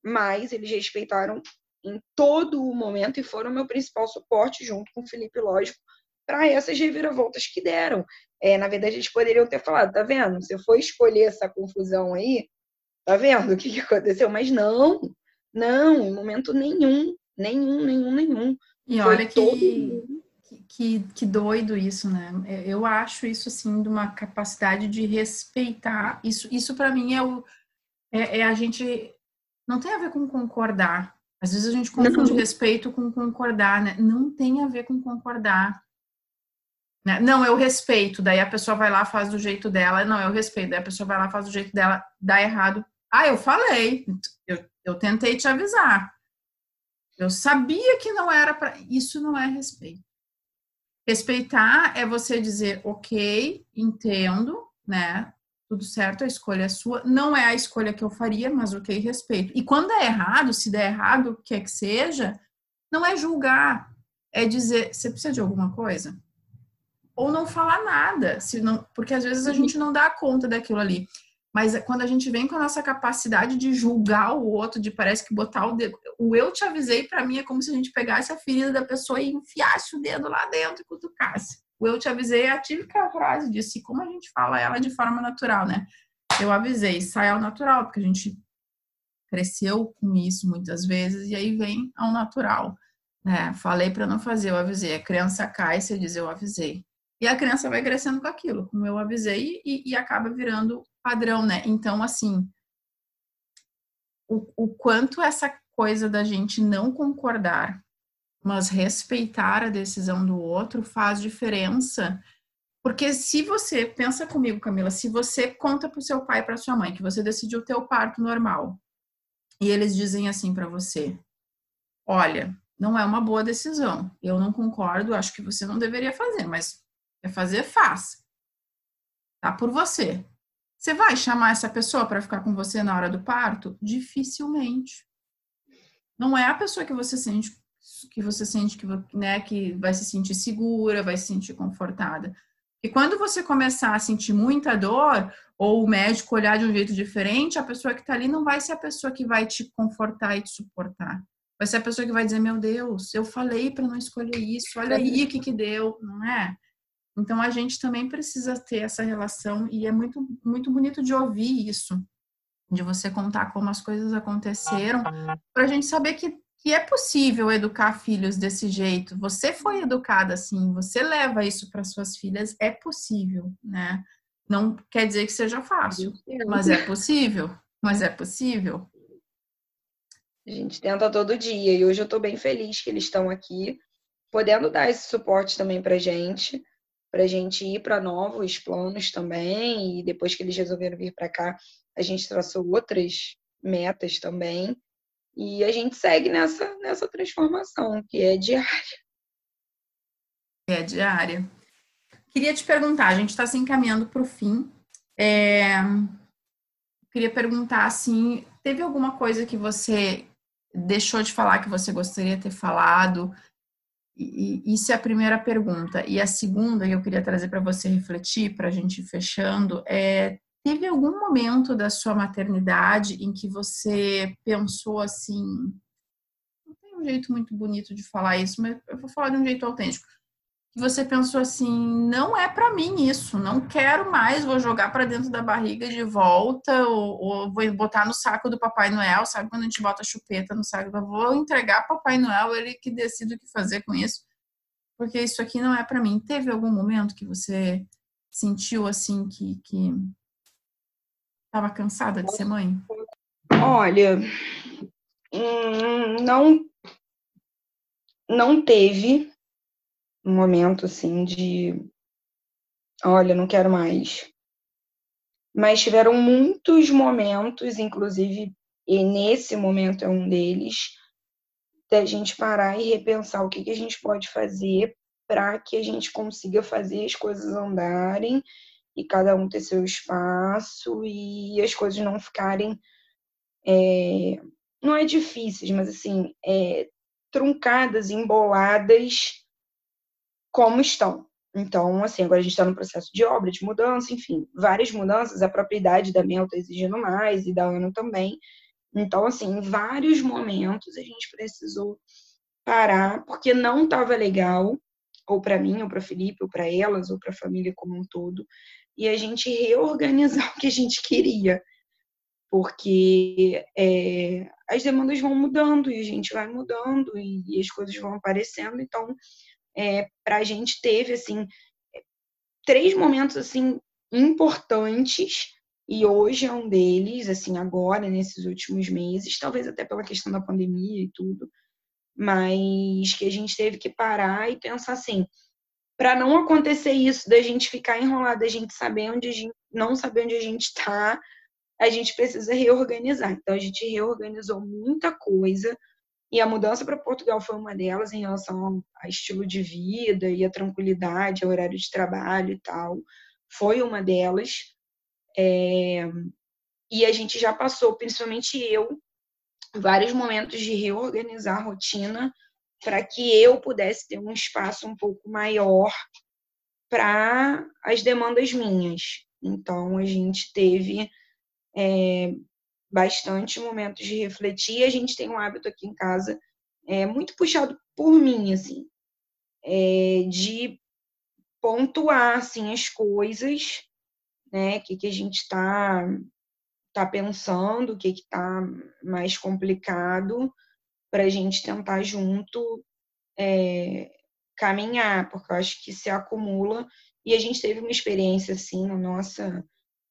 Mas eles respeitaram em todo o momento e foram meu principal suporte, junto com o Felipe, lógico, para essas reviravoltas que deram. É, na verdade, eles poderiam ter falado, tá vendo? Você foi escolher essa confusão aí, tá vendo o que, que aconteceu? Mas não, não, em momento nenhum, nenhum, nenhum, nenhum. E olha que, que, que doido isso, né? É, eu acho isso, assim, de uma capacidade de respeitar. Isso, isso para mim é o... É, é, a gente... Não tem a ver com concordar. Às vezes a gente confunde não. respeito com concordar, né? Não tem a ver com concordar. Né? Não, eu respeito. Daí a pessoa vai lá, faz do jeito dela. Não, eu respeito. Daí a pessoa vai lá, faz do jeito dela, dá errado. Ah, eu falei. Eu, eu tentei te avisar. Eu sabia que não era para. Isso não é respeito. Respeitar é você dizer, ok, entendo, né? Tudo certo, a escolha é sua. Não é a escolha que eu faria, mas ok, respeito. E quando é errado, se der errado, o que é que seja, não é julgar, é dizer, você precisa de alguma coisa? Ou não falar nada, se não, porque às vezes a gente não dá conta daquilo ali. Mas quando a gente vem com a nossa capacidade de julgar o outro, de parece que botar o dedo. O eu te avisei, para mim, é como se a gente pegasse a ferida da pessoa e enfiasse o dedo lá dentro e cutucasse. O eu te avisei é a típica frase disso, e como a gente fala ela de forma natural, né? Eu avisei, sai ao natural, porque a gente cresceu com isso muitas vezes, e aí vem ao natural. Né? Falei para não fazer, eu avisei. A criança cai, você diz, eu avisei. E a criança vai crescendo com aquilo, como eu avisei, e, e acaba virando padrão, né? Então, assim, o, o quanto essa coisa da gente não concordar, mas respeitar a decisão do outro faz diferença. Porque se você, pensa comigo, Camila, se você conta para o seu pai e para sua mãe que você decidiu ter o parto normal, e eles dizem assim para você: olha, não é uma boa decisão, eu não concordo, acho que você não deveria fazer, mas Quer fazer? Faz. Tá por você. Você vai chamar essa pessoa para ficar com você na hora do parto? Dificilmente. Não é a pessoa que você sente que você sente que, né, que vai se sentir segura, vai se sentir confortada. E quando você começar a sentir muita dor, ou o médico olhar de um jeito diferente, a pessoa que está ali não vai ser a pessoa que vai te confortar e te suportar. Vai ser a pessoa que vai dizer: Meu Deus, eu falei para não escolher isso, olha aí o que, que deu, não é? Então a gente também precisa ter essa relação e é muito muito bonito de ouvir isso, de você contar como as coisas aconteceram, para a gente saber que, que é possível educar filhos desse jeito. Você foi educada assim, você leva isso para suas filhas, é possível, né? Não quer dizer que seja fácil, mas é possível, mas é possível. A gente tenta todo dia e hoje eu estou bem feliz que eles estão aqui, podendo dar esse suporte também para gente para a gente ir para novos planos também. E depois que eles resolveram vir para cá, a gente traçou outras metas também. E a gente segue nessa, nessa transformação, que é diária. É diária. Queria te perguntar, a gente está se encaminhando para o fim. É... Queria perguntar assim, teve alguma coisa que você deixou de falar que você gostaria de ter falado? E, isso é a primeira pergunta. E a segunda que eu queria trazer para você refletir, para a gente ir fechando, é: teve algum momento da sua maternidade em que você pensou assim? Não tem um jeito muito bonito de falar isso, mas eu vou falar de um jeito autêntico que você pensou assim, não é para mim isso, não quero mais, vou jogar para dentro da barriga de volta, ou, ou, vou botar no saco do Papai Noel, sabe quando a gente bota a chupeta no saco, vou entregar Papai Noel, ele que decide o que fazer com isso, porque isso aqui não é para mim. Teve algum momento que você sentiu assim que que estava cansada de ser mãe? Olha, hum, não não teve um momento assim de olha, não quero mais. Mas tiveram muitos momentos, inclusive, e nesse momento é um deles, da gente parar e repensar o que, que a gente pode fazer para que a gente consiga fazer as coisas andarem e cada um ter seu espaço e as coisas não ficarem. É, não é difíceis, mas assim, é, truncadas, emboladas como estão. Então, assim, agora a gente está no processo de obra, de mudança, enfim, várias mudanças, a propriedade da Mel está exigindo mais e da Ana também. Então, assim, em vários momentos a gente precisou parar porque não estava legal, ou para mim, ou para Felipe, ou para elas, ou para a família como um todo, e a gente reorganizar o que a gente queria, porque é, as demandas vão mudando e a gente vai mudando e, e as coisas vão aparecendo, então é, para a gente teve assim três momentos assim importantes e hoje é um deles, assim, agora, nesses últimos meses, talvez até pela questão da pandemia e tudo, mas que a gente teve que parar e pensar assim, para não acontecer isso da gente ficar enrolada, a gente saber onde a gente, não saber onde a gente está, a gente precisa reorganizar. Então a gente reorganizou muita coisa e a mudança para Portugal foi uma delas em relação a estilo de vida e a tranquilidade, ao horário de trabalho e tal. Foi uma delas. É... E a gente já passou, principalmente eu, vários momentos de reorganizar a rotina para que eu pudesse ter um espaço um pouco maior para as demandas minhas. Então, a gente teve é, bastante momentos de refletir. A gente tem um hábito aqui em casa é, muito puxado por mim, assim, é, de pontuar assim, as coisas, né? O que, que a gente está tá pensando, o que está mais complicado, para a gente tentar junto é, caminhar, porque eu acho que se acumula e a gente teve uma experiência assim na nossa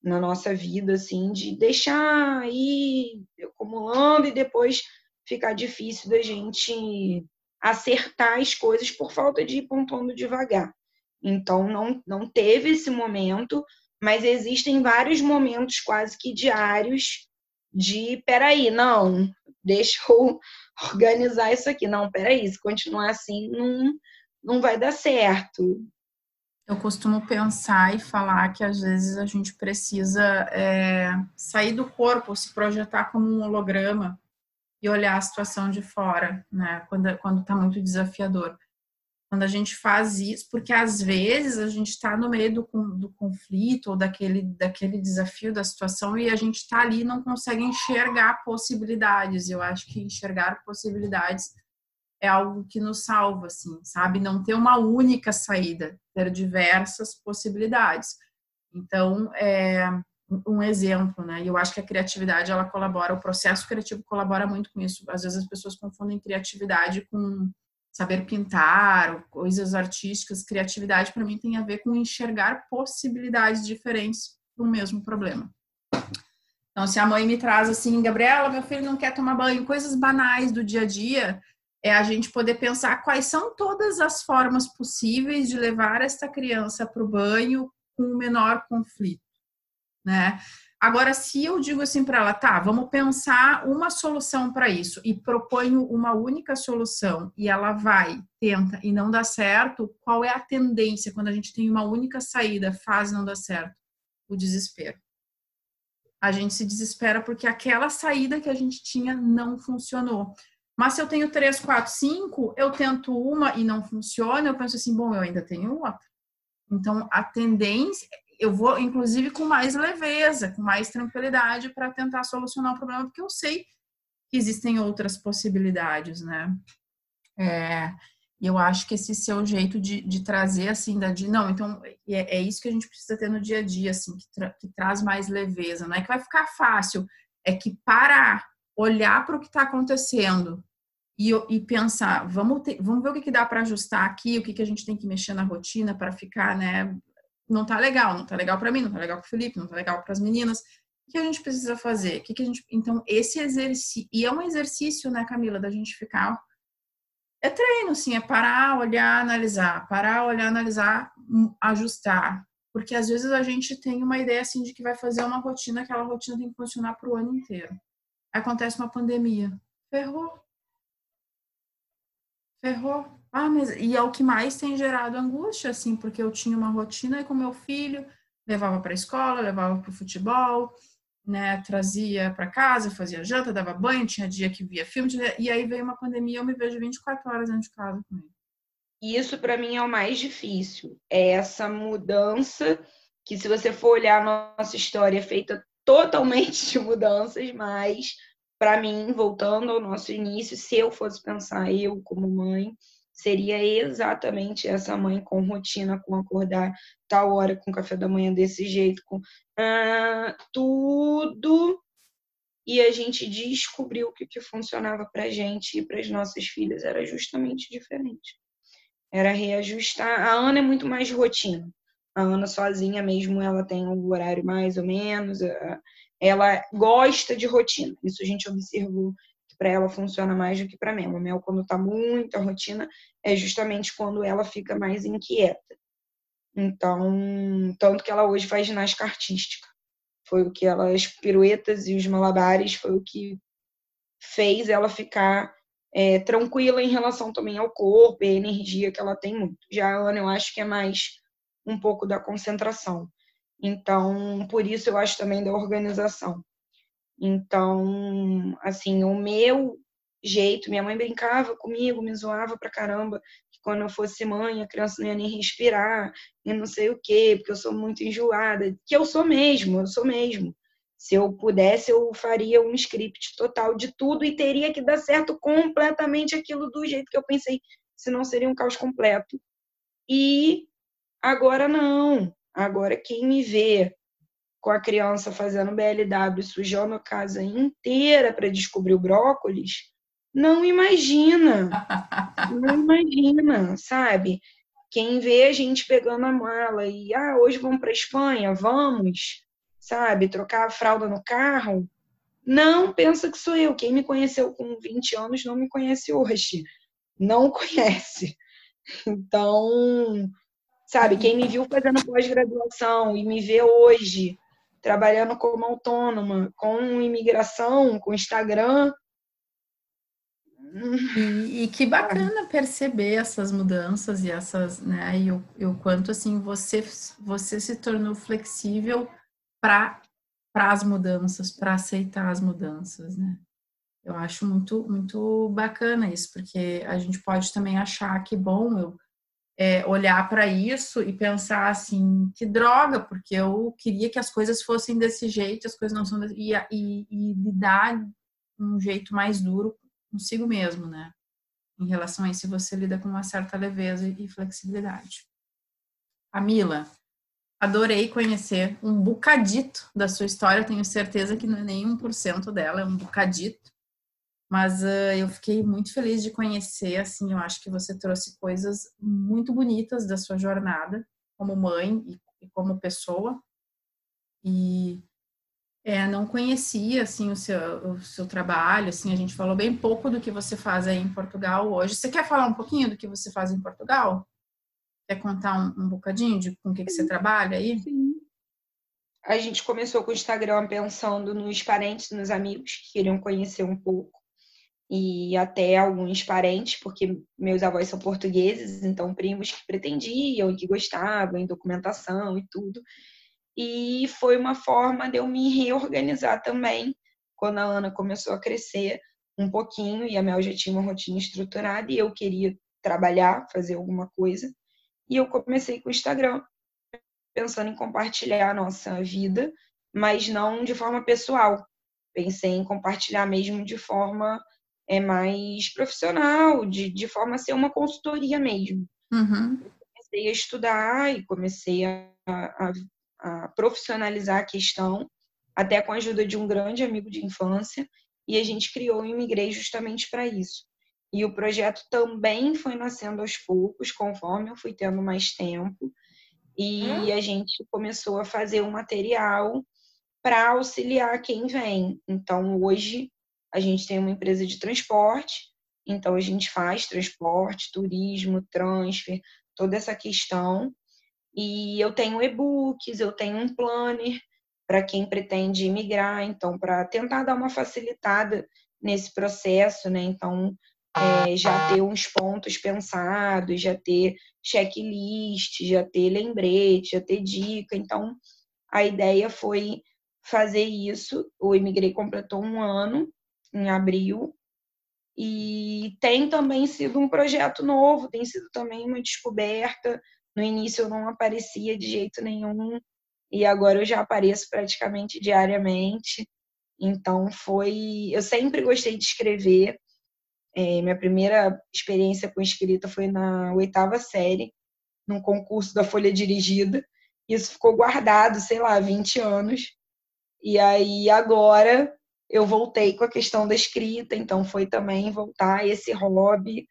na nossa vida assim de deixar aí acumulando e depois ficar difícil da gente acertar as coisas por falta de ir pontuando devagar. Então não não teve esse momento, mas existem vários momentos quase que diários de peraí, não, deixa eu organizar isso aqui. Não, peraí, se continuar assim, não, não vai dar certo. Eu costumo pensar e falar que às vezes a gente precisa é, sair do corpo, se projetar como um holograma e olhar a situação de fora, né? Quando quando está muito desafiador quando a gente faz isso, porque às vezes a gente está no meio do, do conflito ou daquele, daquele desafio da situação e a gente está ali e não consegue enxergar possibilidades. Eu acho que enxergar possibilidades é algo que nos salva, assim, sabe? Não ter uma única saída, ter diversas possibilidades. Então, é um exemplo, né? E eu acho que a criatividade ela colabora, o processo criativo colabora muito com isso. Às vezes as pessoas confundem criatividade com saber pintar, coisas artísticas, criatividade para mim tem a ver com enxergar possibilidades diferentes para o mesmo problema. Então, se a mãe me traz assim, Gabriela, meu filho não quer tomar banho, coisas banais do dia a dia, é a gente poder pensar quais são todas as formas possíveis de levar esta criança para o banho com o menor conflito, né? Agora, se eu digo assim para ela, tá, vamos pensar uma solução para isso e proponho uma única solução e ela vai, tenta e não dá certo, qual é a tendência quando a gente tem uma única saída, faz não dá certo? O desespero. A gente se desespera porque aquela saída que a gente tinha não funcionou. Mas se eu tenho três, quatro, cinco, eu tento uma e não funciona, eu penso assim, bom, eu ainda tenho outra. Então, a tendência, eu vou, inclusive, com mais leveza, com mais tranquilidade para tentar solucionar o problema, porque eu sei que existem outras possibilidades, né? É, eu acho que esse seu jeito de, de trazer, assim, da, de, não, então, é, é, isso que a gente precisa ter no dia a dia, assim, que, tra, que traz mais leveza. Não é que vai ficar fácil, é que parar, olhar para o que está acontecendo e, e, pensar, vamos, ter, vamos ver o que, que dá para ajustar aqui, o que, que a gente tem que mexer na rotina para ficar, né, não tá legal, não tá legal para mim, não tá legal para o Felipe, não tá legal para as meninas. O que a gente precisa fazer? O que, que a gente. Então, esse exercício. E é um exercício, né, Camila, da gente ficar. É treino, sim, é parar, olhar, analisar. Parar, olhar, analisar, hum, ajustar. Porque às vezes a gente tem uma ideia assim de que vai fazer uma rotina, aquela rotina tem que funcionar para o ano inteiro. Acontece uma pandemia. Ferrou. Ferrou ah, mas e é o que mais tem gerado angústia, assim, porque eu tinha uma rotina com meu filho, levava para a escola, levava para o futebol, né, trazia para casa, fazia janta, dava banho, tinha dia que via filme, e aí veio uma pandemia, eu me vejo 24 horas dentro de casa com ele. Isso para mim é o mais difícil, é essa mudança que se você for olhar a nossa história é feita totalmente de mudanças, mas para mim, voltando ao nosso início, se eu fosse pensar eu como mãe, seria exatamente essa mãe com rotina, com acordar tal hora, com café da manhã desse jeito, com ah, tudo. E a gente descobriu que o que funcionava para gente e para as nossas filhas era justamente diferente. Era reajustar. A Ana é muito mais rotina. A Ana sozinha mesmo, ela tem um horário mais ou menos. Ela gosta de rotina. Isso a gente observou para ela funciona mais do que para mim. A Mel, quando está muita rotina, é justamente quando ela fica mais inquieta. Então, tanto que ela hoje faz ginástica artística. Foi o que ela, as piruetas e os malabares, foi o que fez ela ficar é, tranquila em relação também ao corpo e a energia que ela tem muito. Já a Ana, eu acho que é mais um pouco da concentração. Então, por isso eu acho também da organização. Então, assim, o meu jeito, minha mãe brincava comigo, me zoava pra caramba, que quando eu fosse mãe, a criança não ia nem respirar, e não sei o quê, porque eu sou muito enjoada, que eu sou mesmo, eu sou mesmo. Se eu pudesse, eu faria um script total de tudo e teria que dar certo completamente aquilo do jeito que eu pensei, senão seria um caos completo. E agora não. Agora quem me vê com a criança fazendo BLW, sujando a casa inteira para descobrir o brócolis, não imagina. Não imagina, sabe? Quem vê a gente pegando a mala e, ah, hoje vamos para Espanha, vamos, sabe? Trocar a fralda no carro. Não pensa que sou eu. Quem me conheceu com 20 anos não me conhece hoje. Não conhece. Então, sabe, quem me viu fazendo pós-graduação e me vê hoje trabalhando como autônoma, com imigração, com Instagram. E, e que bacana perceber essas mudanças e essas, né? E o, e o quanto assim você você se tornou flexível para para as mudanças, para aceitar as mudanças, né? Eu acho muito muito bacana isso, porque a gente pode também achar que bom, eu é, olhar para isso e pensar assim, que droga, porque eu queria que as coisas fossem desse jeito, as coisas não são desse, e, e, e lidar um jeito mais duro consigo mesmo, né? Em relação a isso, você lida com uma certa leveza e flexibilidade. Camila, adorei conhecer um bocadito da sua história, tenho certeza que não é nem 1% dela, é um bocadito. Mas uh, eu fiquei muito feliz de conhecer, assim, eu acho que você trouxe coisas muito bonitas da sua jornada como mãe e, e como pessoa. E é, não conhecia, assim, o seu, o seu trabalho, assim, a gente falou bem pouco do que você faz aí em Portugal hoje. Você quer falar um pouquinho do que você faz em Portugal? Quer contar um, um bocadinho de com o que, que você trabalha aí? Sim. A gente começou com o Instagram pensando nos parentes, nos amigos que queriam conhecer um pouco e até alguns parentes, porque meus avós são portugueses, então primos que pretendiam e que gostavam em documentação e tudo. E foi uma forma de eu me reorganizar também, quando a Ana começou a crescer um pouquinho e a Mel já tinha uma rotina estruturada e eu queria trabalhar, fazer alguma coisa. E eu comecei com o Instagram, pensando em compartilhar a nossa vida, mas não de forma pessoal. Pensei em compartilhar mesmo de forma é mais profissional, de, de forma a ser uma consultoria mesmo. Uhum. Comecei a estudar e comecei a, a, a profissionalizar a questão, até com a ajuda de um grande amigo de infância, e a gente criou o Imigrei justamente para isso. E o projeto também foi nascendo aos poucos, conforme eu fui tendo mais tempo. E hum? a gente começou a fazer um material para auxiliar quem vem. Então, hoje, a gente tem uma empresa de transporte, então a gente faz transporte, turismo, transfer, toda essa questão. E eu tenho e-books, eu tenho um planner para quem pretende imigrar, então para tentar dar uma facilitada nesse processo, né? Então é, já ter uns pontos pensados, já ter checklist, já ter lembrete, já ter dica. Então a ideia foi fazer isso. O Imigrei completou um ano em abril. E tem também sido um projeto novo, tem sido também uma descoberta. No início eu não aparecia de jeito nenhum, e agora eu já apareço praticamente diariamente. Então foi. Eu sempre gostei de escrever. É, minha primeira experiência com escrita foi na oitava série, num concurso da Folha Dirigida. Isso ficou guardado, sei lá, 20 anos. E aí agora eu voltei com a questão da escrita, então foi também voltar esse hobby.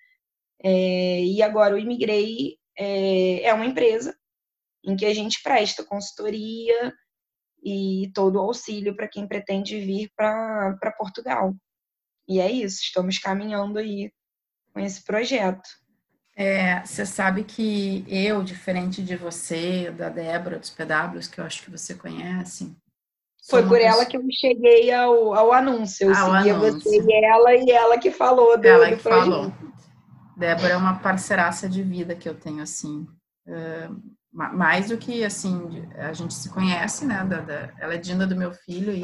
É, e agora o Imigrei é, é uma empresa em que a gente presta consultoria e todo o auxílio para quem pretende vir para Portugal. E é isso, estamos caminhando aí com esse projeto. É, você sabe que eu, diferente de você, da Débora, dos PWs, que eu acho que você conhece. Foi por ela que eu cheguei ao, ao anúncio. Eu ao seguia anúncio. você e ela, e ela que falou do, ela do que projeto. falou. Débora é uma parceiraça de vida que eu tenho, assim. Uh, mais do que, assim, a gente se conhece, né? Da, da, ela é Dinda do meu filho e,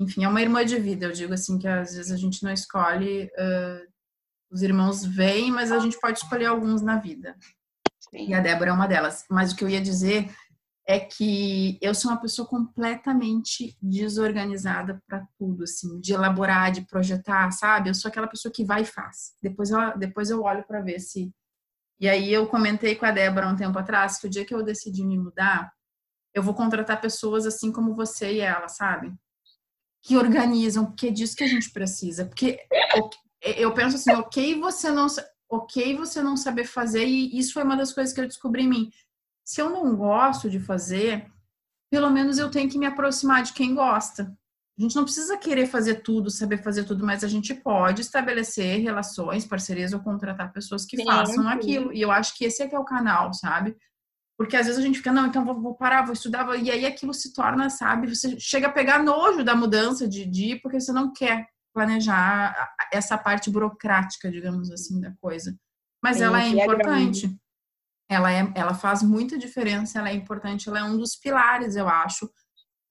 enfim, é uma irmã de vida. Eu digo, assim, que às vezes a gente não escolhe... Uh, os irmãos vêm, mas a gente pode escolher alguns na vida. Sim. E a Débora é uma delas. Mas o que eu ia dizer é que eu sou uma pessoa completamente desorganizada para tudo, assim, de elaborar, de projetar, sabe? Eu sou aquela pessoa que vai e faz. Depois eu, depois eu olho para ver se. E aí eu comentei com a Débora um tempo atrás que o dia que eu decidi me mudar, eu vou contratar pessoas assim como você e ela, sabe? Que organizam, porque é disso que a gente precisa. Porque eu penso assim, ok, você não, ok, você não saber fazer, e isso foi uma das coisas que eu descobri em mim se eu não gosto de fazer, pelo menos eu tenho que me aproximar de quem gosta. A gente não precisa querer fazer tudo, saber fazer tudo, mas a gente pode estabelecer relações, parcerias ou contratar pessoas que sim, façam sim. aquilo. E eu acho que esse é que é o canal, sabe? Porque às vezes a gente fica, não, então vou, vou parar, vou estudar, vou... e aí aquilo se torna, sabe? Você chega a pegar nojo da mudança de dia, porque você não quer planejar essa parte burocrática, digamos assim, da coisa. Mas sim, ela é, é importante. É ela, é, ela faz muita diferença, ela é importante, ela é um dos pilares, eu acho,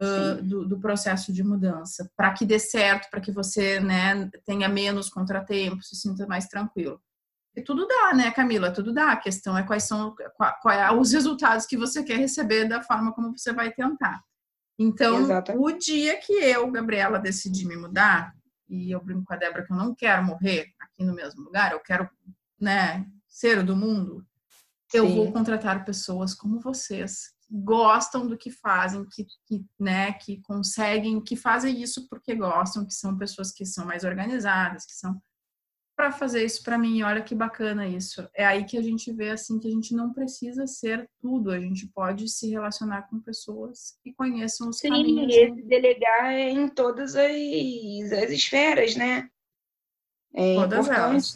uh, do, do, processo de mudança, para que dê certo, para que você né, tenha menos contratempos, se sinta mais tranquilo. E tudo dá, né, Camila? Tudo dá. A questão é quais são qual, qual é os resultados que você quer receber da forma como você vai tentar. Então, Exatamente. o dia que eu, Gabriela, decidi me mudar, e eu brinco com a Débora que eu não quero morrer aqui no mesmo lugar, eu quero, né, ser do mundo, eu Sim. vou contratar pessoas como vocês, que gostam do que fazem, que, que, né, que conseguem, que fazem isso porque gostam, que são pessoas que são mais organizadas, que são para fazer isso para mim. Olha que bacana isso. É aí que a gente vê assim que a gente não precisa ser tudo, a gente pode se relacionar com pessoas que conheçam os Sim, caminhos. Sim, delegar em todas as, as esferas, né? É Todas elas.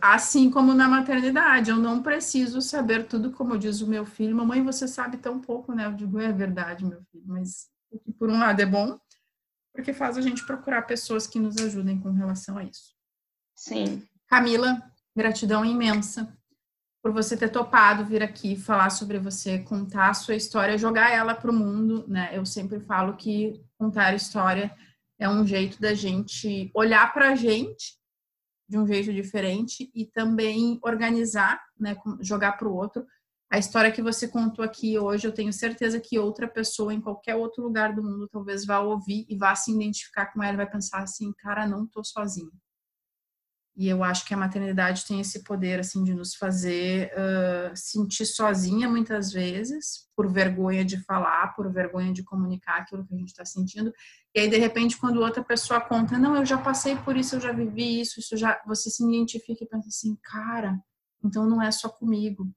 Assim como na maternidade, eu não preciso saber tudo, como diz o meu filho. Mamãe, você sabe tão pouco, né? Eu digo, é verdade, meu filho, mas por um lado é bom, porque faz a gente procurar pessoas que nos ajudem com relação a isso. Sim. Camila, gratidão imensa por você ter topado vir aqui falar sobre você, contar a sua história, jogar ela para o mundo, né? Eu sempre falo que contar história é um jeito da gente olhar para a gente de um jeito diferente e também organizar, né, jogar para o outro. A história que você contou aqui hoje, eu tenho certeza que outra pessoa em qualquer outro lugar do mundo talvez vá ouvir e vá se identificar com ela vai pensar assim, cara, não tô sozinha. E eu acho que a maternidade tem esse poder, assim, de nos fazer uh, sentir sozinha muitas vezes, por vergonha de falar, por vergonha de comunicar aquilo que a gente está sentindo. E aí, de repente, quando outra pessoa conta, não, eu já passei por isso, eu já vivi isso, isso já. Você se identifica e pensa assim, cara, então não é só comigo.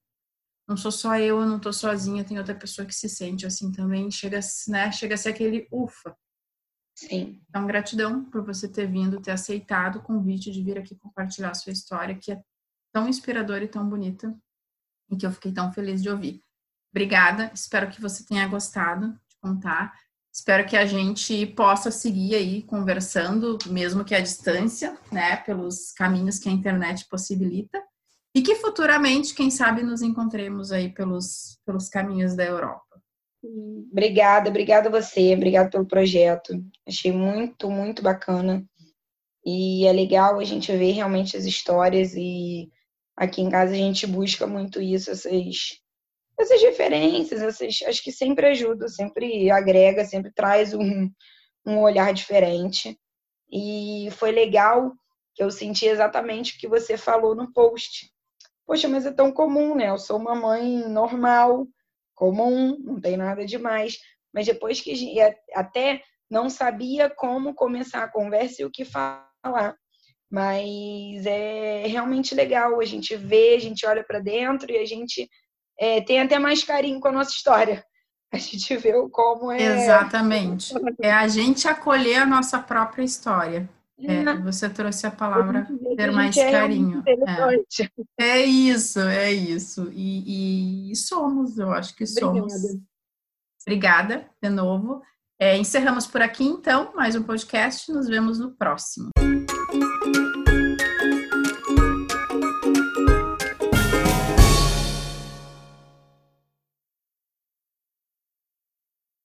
Não sou só eu, eu não tô sozinha, tem outra pessoa que se sente assim também. Chega, né, chega a ser aquele ufa, Sim. Então, gratidão por você ter vindo, ter aceitado o convite de vir aqui compartilhar a sua história, que é tão inspiradora e tão bonita, e que eu fiquei tão feliz de ouvir. Obrigada, espero que você tenha gostado de contar. Espero que a gente possa seguir aí conversando, mesmo que à distância, né, pelos caminhos que a internet possibilita. E que futuramente, quem sabe, nos encontremos aí pelos, pelos caminhos da Europa. Obrigada, obrigada a você, obrigada pelo projeto. Achei muito, muito bacana. E é legal a gente ver realmente as histórias e aqui em casa a gente busca muito isso, essas, essas referências, essas, acho que sempre ajuda, sempre agrega, sempre traz um, um olhar diferente. E foi legal que eu senti exatamente o que você falou no post. Poxa, mas é tão comum, né? Eu sou uma mãe normal, comum, não tem nada demais. Mas depois que até não sabia como começar a conversa e o que falar. Mas é realmente legal a gente vê, a gente olha para dentro e a gente é, tem até mais carinho com a nossa história. A gente vê como é. Exatamente. É a gente acolher a nossa própria história. É, você trouxe a palavra ter mais é carinho. É. é. isso, é isso. E, e, somos, eu acho que somos. Obrigada, Obrigada de novo. É, encerramos por aqui, então, mais um podcast. Nos vemos no próximo.